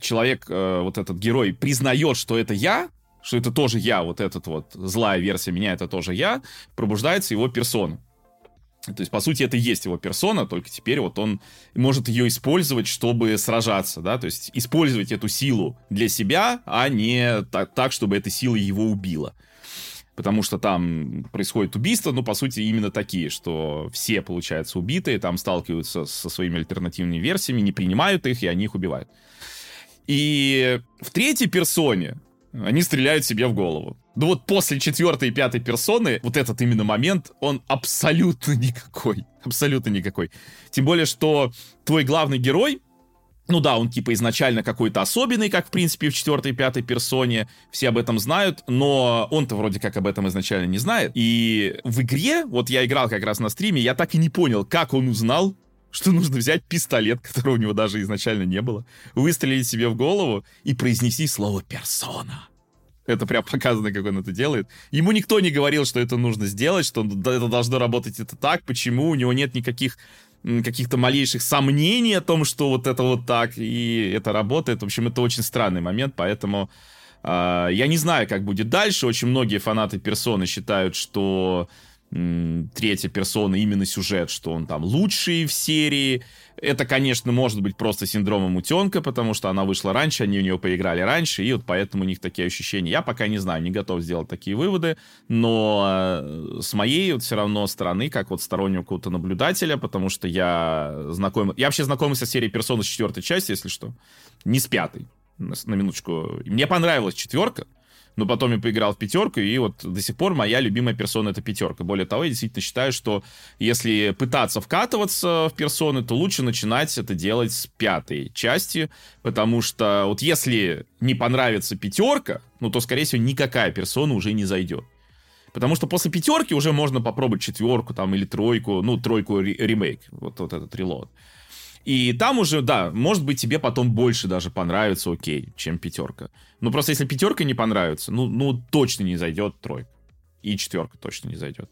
человек, вот этот герой, признает, что это я, что это тоже я, вот этот вот злая версия меня, это тоже я, пробуждается его персона. То есть, по сути, это и есть его персона, только теперь вот он может ее использовать, чтобы сражаться, да, то есть использовать эту силу для себя, а не так, так чтобы эта сила его убила. Потому что там происходит убийство, ну, по сути, именно такие, что все, получается, убитые, там сталкиваются со своими альтернативными версиями, не принимают их, и они их убивают. И в третьей персоне они стреляют себе в голову. Ну вот после четвертой и пятой персоны, вот этот именно момент, он абсолютно *laughs* никакой. Абсолютно никакой. Тем более, что твой главный герой, ну да, он типа изначально какой-то особенный, как в принципе в четвертой и пятой персоне, все об этом знают, но он-то вроде как об этом изначально не знает. И в игре, вот я играл как раз на стриме, я так и не понял, как он узнал, что нужно взять пистолет, которого у него даже изначально не было, выстрелить себе в голову и произнести слово «персона». Это прям показано, как он это делает. Ему никто не говорил, что это нужно сделать, что это должно работать это так, почему, у него нет никаких каких-то малейших сомнений о том, что вот это вот так, и это работает. В общем, это очень странный момент, поэтому э, я не знаю, как будет дальше. Очень многие фанаты персоны считают, что третья персона именно сюжет, что он там лучший в серии. Это, конечно, может быть просто синдромом утенка, потому что она вышла раньше, они у нее поиграли раньше, и вот поэтому у них такие ощущения. Я пока не знаю, не готов сделать такие выводы, но э, с моей вот все равно стороны, как вот стороннего какого-то наблюдателя, потому что я знаком... Я вообще знакомился с серией персона с четвертой части, если что, не с пятой на минуточку. Мне понравилась четверка, но потом я поиграл в пятерку, и вот до сих пор моя любимая персона это пятерка. Более того, я действительно считаю, что если пытаться вкатываться в персоны, то лучше начинать это делать с пятой части, потому что вот если не понравится пятерка, ну то, скорее всего, никакая персона уже не зайдет. Потому что после пятерки уже можно попробовать четверку там или тройку, ну, тройку ремейк, вот, вот этот релод. И там уже, да, может быть, тебе потом больше даже понравится, окей, чем пятерка. Ну, просто если пятерка не понравится, ну, ну точно не зайдет тройка. И четверка точно не зайдет.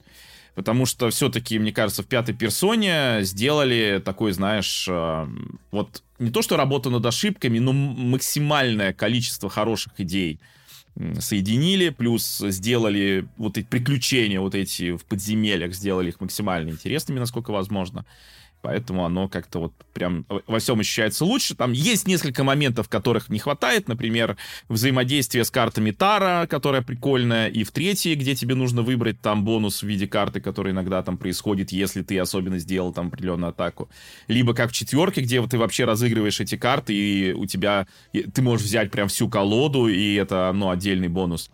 Потому что все-таки, мне кажется, в пятой персоне сделали такой, знаешь, э, вот не то, что работа над ошибками, но максимальное количество хороших идей соединили, плюс сделали вот эти приключения вот эти в подземельях, сделали их максимально интересными, насколько возможно. Поэтому оно как-то вот прям во всем ощущается лучше. Там есть несколько моментов, которых не хватает. Например, взаимодействие с картами Тара, которая прикольная. И в третьей, где тебе нужно выбрать там бонус в виде карты, который иногда там происходит, если ты особенно сделал там определенную атаку. Либо как в четверке, где ты вообще разыгрываешь эти карты, и у тебя... Ты можешь взять прям всю колоду, и это, ну, отдельный бонус.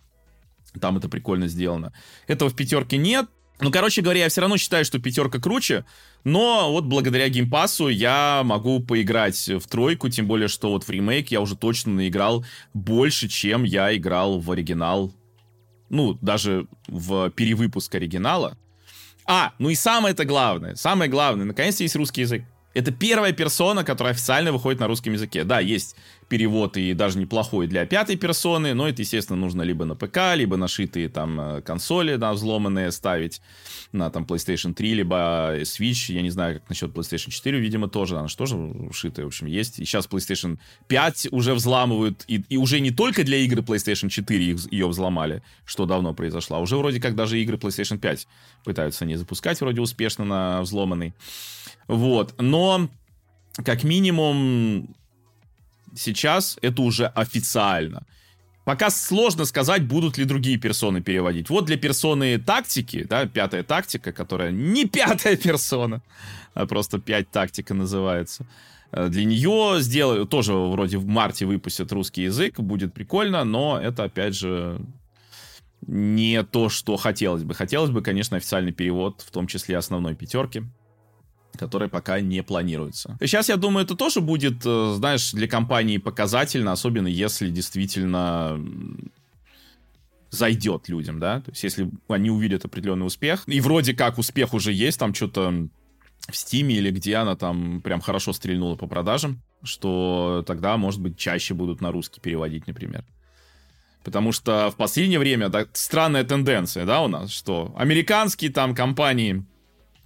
Там это прикольно сделано. Этого в пятерке нет. Ну, короче говоря, я все равно считаю, что пятерка круче, но вот благодаря геймпасу я могу поиграть в тройку, тем более, что вот в ремейк я уже точно наиграл больше, чем я играл в оригинал. Ну, даже в перевыпуск оригинала. А, ну и самое это главное, самое главное, наконец-то есть русский язык. Это первая персона, которая официально выходит на русском языке. Да, есть перевод и даже неплохой для пятой персоны, но это, естественно, нужно либо на ПК, либо нашитые там э, консоли, да, взломанные ставить на там PlayStation 3, либо Switch, я не знаю, как насчет PlayStation 4, видимо, тоже, она же тоже вшитая, в общем, есть. И сейчас PlayStation 5 уже взламывают, и, и уже не только для игры PlayStation 4 ее взломали, что давно произошло, а уже вроде как даже игры PlayStation 5 пытаются не запускать вроде успешно на взломанный. Вот, но как минимум сейчас это уже официально. Пока сложно сказать, будут ли другие персоны переводить. Вот для персоны тактики, да, пятая тактика, которая не пятая персона, а просто пять тактика называется. Э, для нее сделали, тоже вроде в марте выпустят русский язык, будет прикольно, но это, опять же, не то, что хотелось бы. Хотелось бы, конечно, официальный перевод, в том числе основной пятерки который пока не планируется. Сейчас, я думаю, это тоже будет, э, знаешь, для компании показательно, особенно если действительно зайдет людям, да, то есть если они увидят определенный успех, и вроде как успех уже есть, там что-то в Стиме или где она там прям хорошо стрельнула по продажам, что тогда, может быть, чаще будут на русский переводить, например. Потому что в последнее время так, странная тенденция, да, у нас, что американские там компании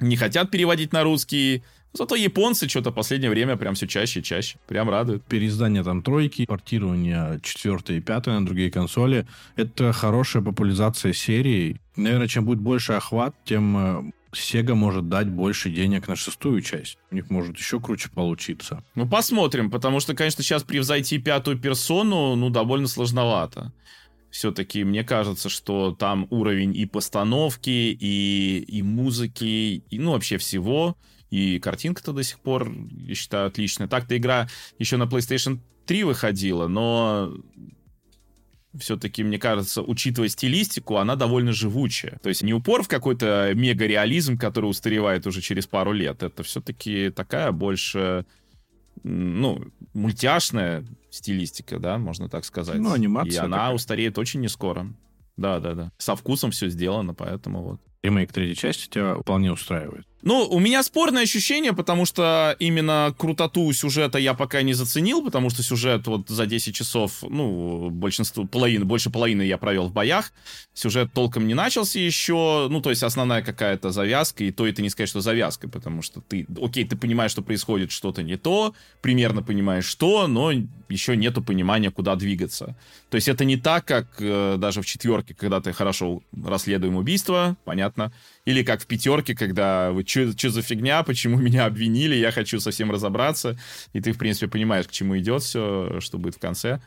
не хотят переводить на русский. Зато японцы что-то последнее время прям все чаще и чаще. Прям радуют. Переиздание там тройки, портирование четвертой и пятой на другие консоли. Это хорошая популяризация серии. Наверное, чем будет больше охват, тем э, Sega может дать больше денег на шестую часть. У них может еще круче получиться. Ну, посмотрим, потому что, конечно, сейчас превзойти пятую персону, ну, довольно сложновато все-таки мне кажется, что там уровень и постановки, и, и музыки, и, ну, вообще всего. И картинка-то до сих пор, я считаю, отличная. Так-то игра еще на PlayStation 3 выходила, но все-таки, мне кажется, учитывая стилистику, она довольно живучая. То есть не упор в какой-то мега-реализм, который устаревает уже через пару лет. Это все-таки такая больше, ну, мультяшная, стилистика, да, можно так сказать. Ну, анимация. И она такая. устареет очень не скоро. Да, да, да. Со вкусом все сделано, поэтому вот. Ремейк третьей части тебя вполне устраивает. Ну, у меня спорное ощущение, потому что именно крутоту сюжета я пока не заценил, потому что сюжет вот за 10 часов, ну, большинство, половины, больше половины я провел в боях. Сюжет толком не начался еще, ну, то есть основная какая-то завязка, и то это не сказать, что завязка, потому что ты, окей, ты понимаешь, что происходит что-то не то, примерно понимаешь что, но еще нету понимания, куда двигаться. То есть это не так, как э, даже в четверке, когда ты хорошо расследуем убийство, понятно, или как в пятерке, когда вы что за фигня, почему меня обвинили, я хочу совсем разобраться. И ты, в принципе, понимаешь, к чему идет все, что будет в конце.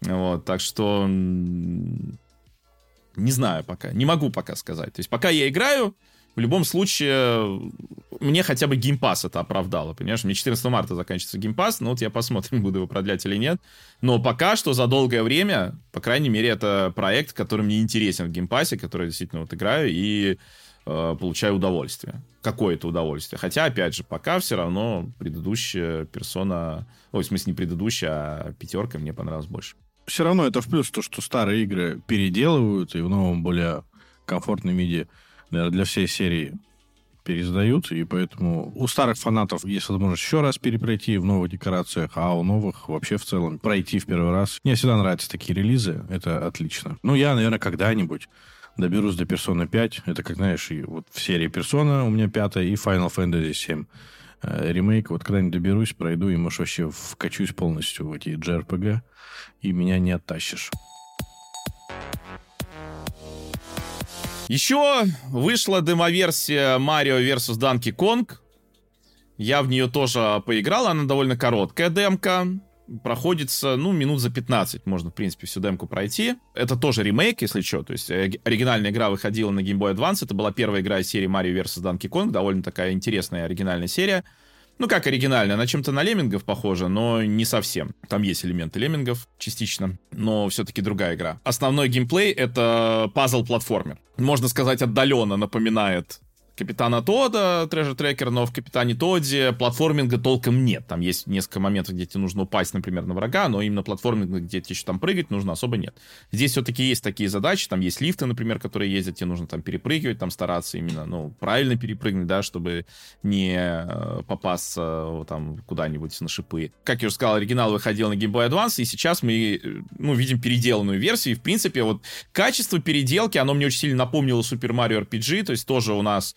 Вот, так что не знаю пока, не могу пока сказать. То есть пока я играю, в любом случае, мне хотя бы Game Pass это оправдало, понимаешь? Мне 14 марта заканчивается Game Pass, но вот я посмотрим, *laughs* буду его продлять или нет. Но пока что за долгое время, по крайней мере, это проект, который мне интересен в Game Pass е, который я действительно вот играю, и получаю удовольствие. Какое-то удовольствие. Хотя, опять же, пока все равно предыдущая персона... Ой, в смысле, не предыдущая, а пятерка мне понравилась больше. Все равно это в плюс то, что старые игры переделывают и в новом, более комфортном виде для всей серии пересдают, и поэтому у старых фанатов есть возможность еще раз перепройти в новых декорациях, а у новых вообще в целом пройти в первый раз. Мне всегда нравятся такие релизы, это отлично. Ну, я, наверное, когда-нибудь доберусь до Persona 5. Это, как знаешь, и вот в серии Persona у меня пятая и Final Fantasy 7 э, ремейк. Вот когда-нибудь доберусь, пройду и, может, вообще вкачусь полностью в эти JRPG, и меня не оттащишь. Еще вышла демоверсия Mario vs. Donkey Kong. Я в нее тоже поиграл, она довольно короткая демка, проходится, ну, минут за 15 можно, в принципе, всю демку пройти. Это тоже ремейк, если что, то есть э, оригинальная игра выходила на Game Boy Advance, это была первая игра из серии Mario vs. Donkey Kong, довольно такая интересная оригинальная серия. Ну, как оригинальная, она чем-то на леммингов похожа, но не совсем. Там есть элементы леммингов частично, но все-таки другая игра. Основной геймплей — это пазл-платформер. Можно сказать, отдаленно напоминает Капитана Тода, Treasure Tracker, но в Капитане Тоде платформинга толком нет. Там есть несколько моментов, где тебе нужно упасть, например, на врага, но именно платформинга, где тебе еще там прыгать нужно, особо нет. Здесь все-таки есть такие задачи, там есть лифты, например, которые ездят, тебе нужно там перепрыгивать, там стараться именно, ну, правильно перепрыгнуть, да, чтобы не э, попасться э, там куда-нибудь на шипы. Как я уже сказал, оригинал выходил на Game Boy Advance, и сейчас мы, э, ну, видим переделанную версию, и, в принципе, вот качество переделки, оно мне очень сильно напомнило Super Mario RPG, то есть тоже у нас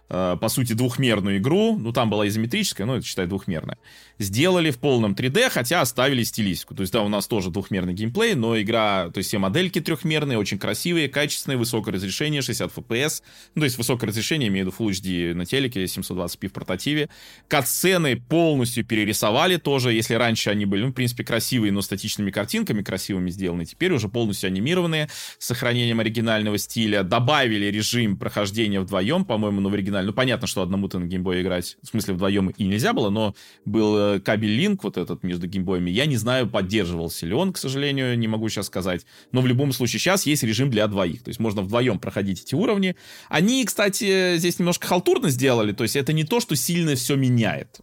Э, по сути, двухмерную игру, ну, там была изометрическая, ну, это, считай, двухмерная, сделали в полном 3D, хотя оставили стилистику. То есть, да, у нас тоже двухмерный геймплей, но игра, то есть, все модельки трехмерные, очень красивые, качественные, высокое разрешение, 60 FPS, ну, то есть, высокое разрешение, имею в виду Full HD на телеке, 720p в портативе. Катсцены полностью перерисовали тоже, если раньше они были, ну, в принципе, красивые, но статичными картинками красивыми сделаны, теперь уже полностью анимированные, с сохранением оригинального стиля, добавили режим прохождения вдвоем, по-моему, но в оригинале. Ну, понятно, что одному-то на геймбой играть, в смысле, вдвоем и нельзя было, но был э, кабель линк вот этот между геймбоями. Я не знаю, поддерживался ли он, к сожалению, не могу сейчас сказать. Но в любом случае сейчас есть режим для двоих. То есть можно вдвоем проходить эти уровни. Они, кстати, здесь немножко халтурно сделали. То есть это не то, что сильно все меняет.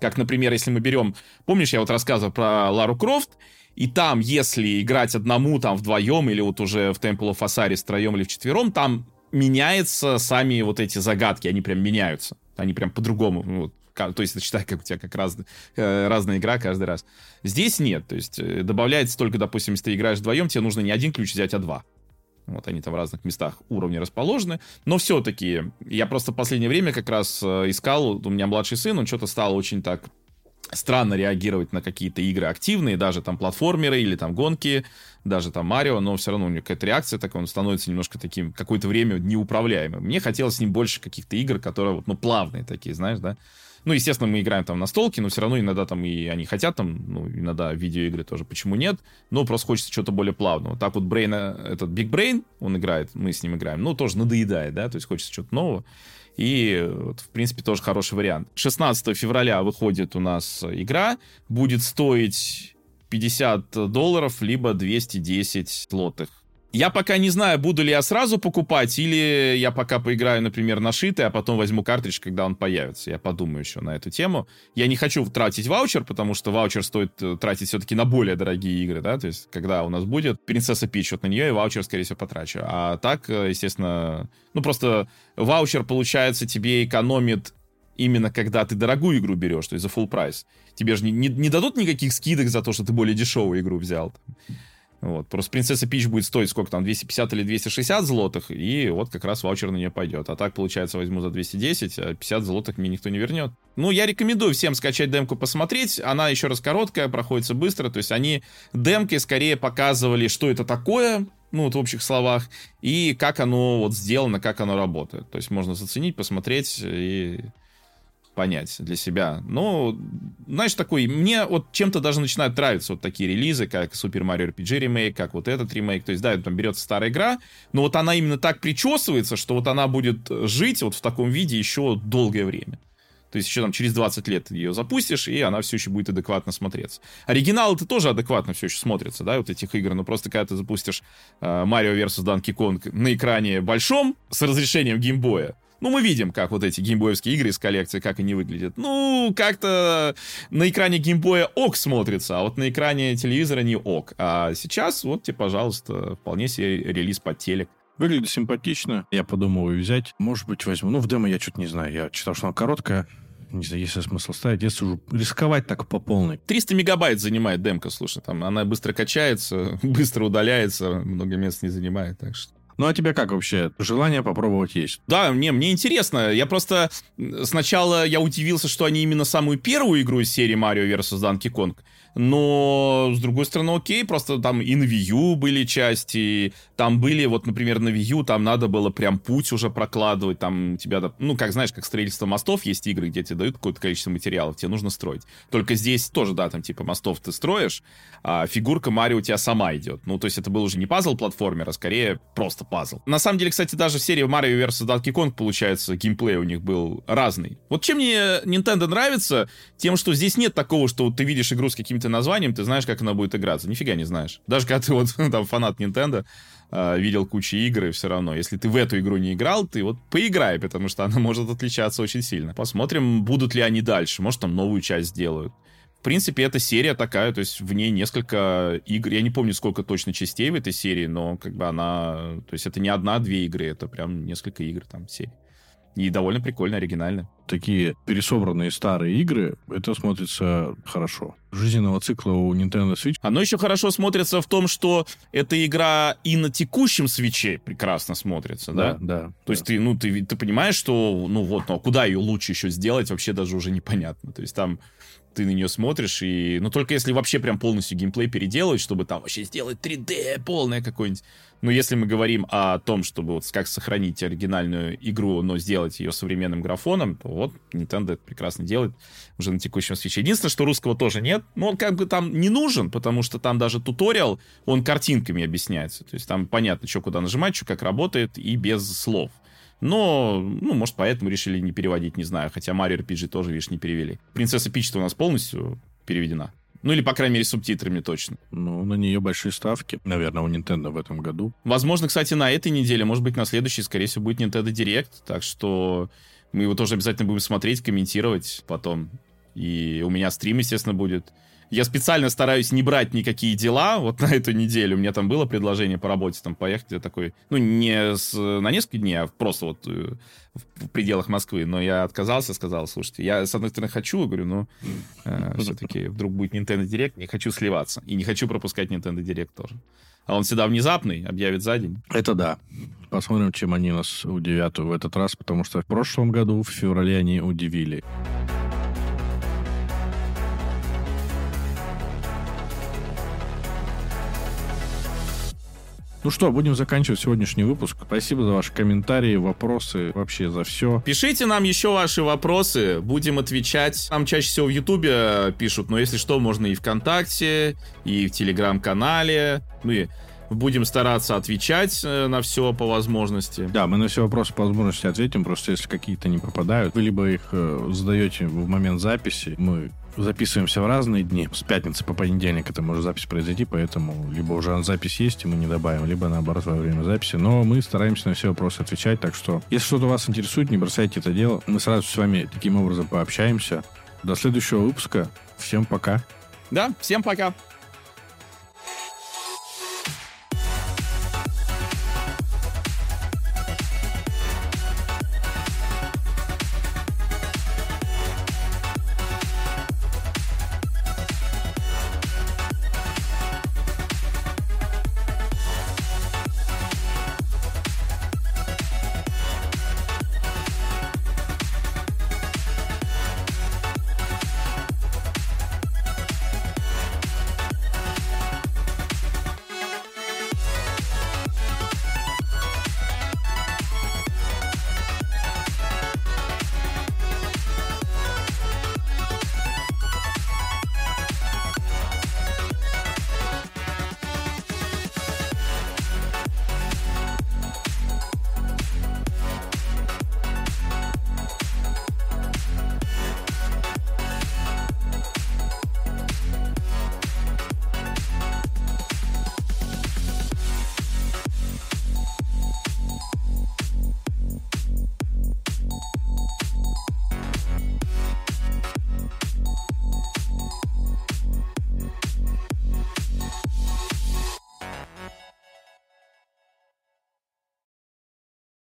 Как, например, если мы берем... Помнишь, я вот рассказывал про Лару Крофт, и там, если играть одному, там, вдвоем, или вот уже в Temple of Osiris втроем или вчетвером, там меняются сами вот эти загадки, они прям меняются. Они прям по-другому. Ну, вот, то есть, *laughs* считай, как у тебя как раз, э, разная игра каждый раз. Здесь нет. То есть, э, добавляется только, допустим, если ты играешь вдвоем, тебе нужно не один ключ взять, а два. Вот они там в разных местах уровня расположены. Но все-таки, я просто в последнее время как раз э, искал, у меня младший сын, он что-то стал очень так странно реагировать на какие-то игры активные, даже там платформеры или там гонки, даже там Марио, но все равно у него какая-то реакция такая, он становится немножко таким, какое-то время неуправляемым. Мне хотелось с ним больше каких-то игр, которые вот, ну, плавные такие, знаешь, да. Ну, естественно, мы играем там на столке, но все равно иногда там и они хотят там, ну, иногда видеоигры тоже, почему нет, но просто хочется чего-то более плавного. Так вот Брейн, этот Big Brain, он играет, мы с ним играем, ну, тоже надоедает, да, то есть хочется чего-то нового. И, вот, в принципе, тоже хороший вариант. 16 февраля выходит у нас игра. Будет стоить 50 долларов, либо 210 злотых. Я пока не знаю, буду ли я сразу покупать, или я пока поиграю, например, на шитый, а потом возьму картридж, когда он появится. Я подумаю еще на эту тему. Я не хочу тратить ваучер, потому что ваучер стоит э, тратить все-таки на более дорогие игры, да, то есть когда у нас будет Принцесса Пич, вот на нее и ваучер, скорее всего, потрачу. А так, э, естественно, ну просто ваучер, получается, тебе экономит именно когда ты дорогую игру берешь, то есть за full прайс. Тебе же не, не, не дадут никаких скидок за то, что ты более дешевую игру взял. Вот. Просто принцесса Пич будет стоить сколько там, 250 или 260 злотых, и вот как раз ваучер на нее пойдет. А так, получается, возьму за 210, а 50 злотых мне никто не вернет. Ну, я рекомендую всем скачать демку, посмотреть. Она еще раз короткая, проходится быстро. То есть они демки скорее показывали, что это такое, ну, вот в общих словах, и как оно вот сделано, как оно работает. То есть можно заценить, посмотреть и понять для себя. Но, знаешь, такой, мне вот чем-то даже начинают нравиться вот такие релизы, как Super Mario RPG ремейк, как вот этот ремейк. То есть, да, там берется старая игра, но вот она именно так причесывается, что вот она будет жить вот в таком виде еще долгое время. То есть еще там через 20 лет ее запустишь, и она все еще будет адекватно смотреться. Оригинал это тоже адекватно все еще смотрится, да, вот этих игр. Но просто когда ты запустишь uh, Mario vs. Donkey Kong на экране большом с разрешением геймбоя, ну, мы видим, как вот эти геймбоевские игры из коллекции, как они выглядят. Ну, как-то на экране геймбоя ок смотрится, а вот на экране телевизора не ок. А сейчас, вот тебе, пожалуйста, вполне себе релиз под телек. Выглядит симпатично. Я подумываю взять. Может быть, возьму. Ну, в демо я что-то не знаю. Я читал, что она короткая. Не знаю, есть ли смысл ставить. Если уже рисковать так по полной. 300 мегабайт занимает демка, слушай. Там она быстро качается, *laughs* быстро удаляется, много мест не занимает, так что... Ну а тебе как вообще? Желание попробовать есть? Да, мне, мне интересно. Я просто сначала я удивился, что они именно самую первую игру из серии Mario vs. Donkey Kong но, с другой стороны, окей, просто там и на Wii U были части, там были, вот, например, на Wii U там надо было прям путь уже прокладывать, там тебя, ну, как знаешь, как строительство мостов, есть игры, где тебе дают какое-то количество материалов, тебе нужно строить. Только здесь тоже, да, там типа мостов ты строишь, а фигурка Марио у тебя сама идет. Ну, то есть это был уже не пазл-платформер, а скорее просто пазл. На самом деле, кстати, даже в серии Mario vs. Donkey Kong, получается, геймплей у них был разный. Вот чем мне Nintendo нравится, тем, что здесь нет такого, что ты видишь игру с каким-то названием, ты знаешь, как она будет играться. Нифига не знаешь. Даже когда ты вот *laughs* там фанат Nintendo, э, видел кучу игр, и все равно, если ты в эту игру не играл, ты вот поиграй, потому что она *laughs* может отличаться очень сильно. Посмотрим, будут ли они дальше. Может, там новую часть сделают. В принципе, эта серия такая, то есть в ней несколько игр. Я не помню, сколько точно частей в этой серии, но как бы она... То есть это не одна-две игры, это прям несколько игр там серии. И довольно прикольно, оригинально. Такие пересобранные старые игры, это смотрится хорошо. Жизненного цикла у Nintendo Switch. Оно еще хорошо смотрится в том, что эта игра и на текущем свече прекрасно смотрится, да? Да, да. То да. есть ты, ну, ты, ты понимаешь, что, ну вот, ну а куда ее лучше еще сделать, вообще даже уже непонятно. То есть там ты на нее смотришь, и... Ну, только если вообще прям полностью геймплей переделать, чтобы там вообще сделать 3D полное какое-нибудь. Но если мы говорим о том, чтобы вот как сохранить оригинальную игру, но сделать ее современным графоном, то вот Nintendo это прекрасно делает уже на текущем свече. Единственное, что русского тоже нет, но он как бы там не нужен, потому что там даже туториал, он картинками объясняется. То есть там понятно, что куда нажимать, что как работает, и без слов. Но, ну, может, поэтому решили не переводить, не знаю. Хотя Mario RPG тоже, видишь, не перевели. Принцесса Пич-то у нас полностью переведена. Ну, или, по крайней мере, субтитрами точно. Ну, на нее большие ставки, наверное, у Nintendo в этом году. Возможно, кстати, на этой неделе, может быть, на следующей, скорее всего, будет Nintendo Direct. Так что мы его тоже обязательно будем смотреть, комментировать потом. И у меня стрим, естественно, будет. Я специально стараюсь не брать никакие дела вот на эту неделю. У меня там было предложение по работе там поехать. Я такой, ну, не с, на несколько дней, а просто вот э, в пределах Москвы. Но я отказался, сказал, слушайте, я, с одной стороны, хочу, говорю, но э, все-таки вдруг будет Nintendo Direct, не хочу сливаться. И не хочу пропускать Nintendo Direct тоже. А он всегда внезапный, объявит за день. Это да. Посмотрим, чем они нас удивят в этот раз, потому что в прошлом году, в феврале, они удивили. Ну что, будем заканчивать сегодняшний выпуск. Спасибо за ваши комментарии, вопросы, вообще за все. Пишите нам еще ваши вопросы, будем отвечать. Нам чаще всего в Ютубе пишут, но если что, можно и ВКонтакте, и в Телеграм-канале. И будем стараться отвечать э, на все по возможности. Да, мы на все вопросы по возможности ответим, просто если какие-то не попадают, вы либо их э, задаете в момент записи, мы записываемся в разные дни. С пятницы по понедельник это может запись произойти, поэтому либо уже запись есть, и мы не добавим, либо наоборот во время записи. Но мы стараемся на все вопросы отвечать, так что если что-то вас интересует, не бросайте это дело. Мы сразу с вами таким образом пообщаемся. До следующего выпуска. Всем пока. Да, всем пока.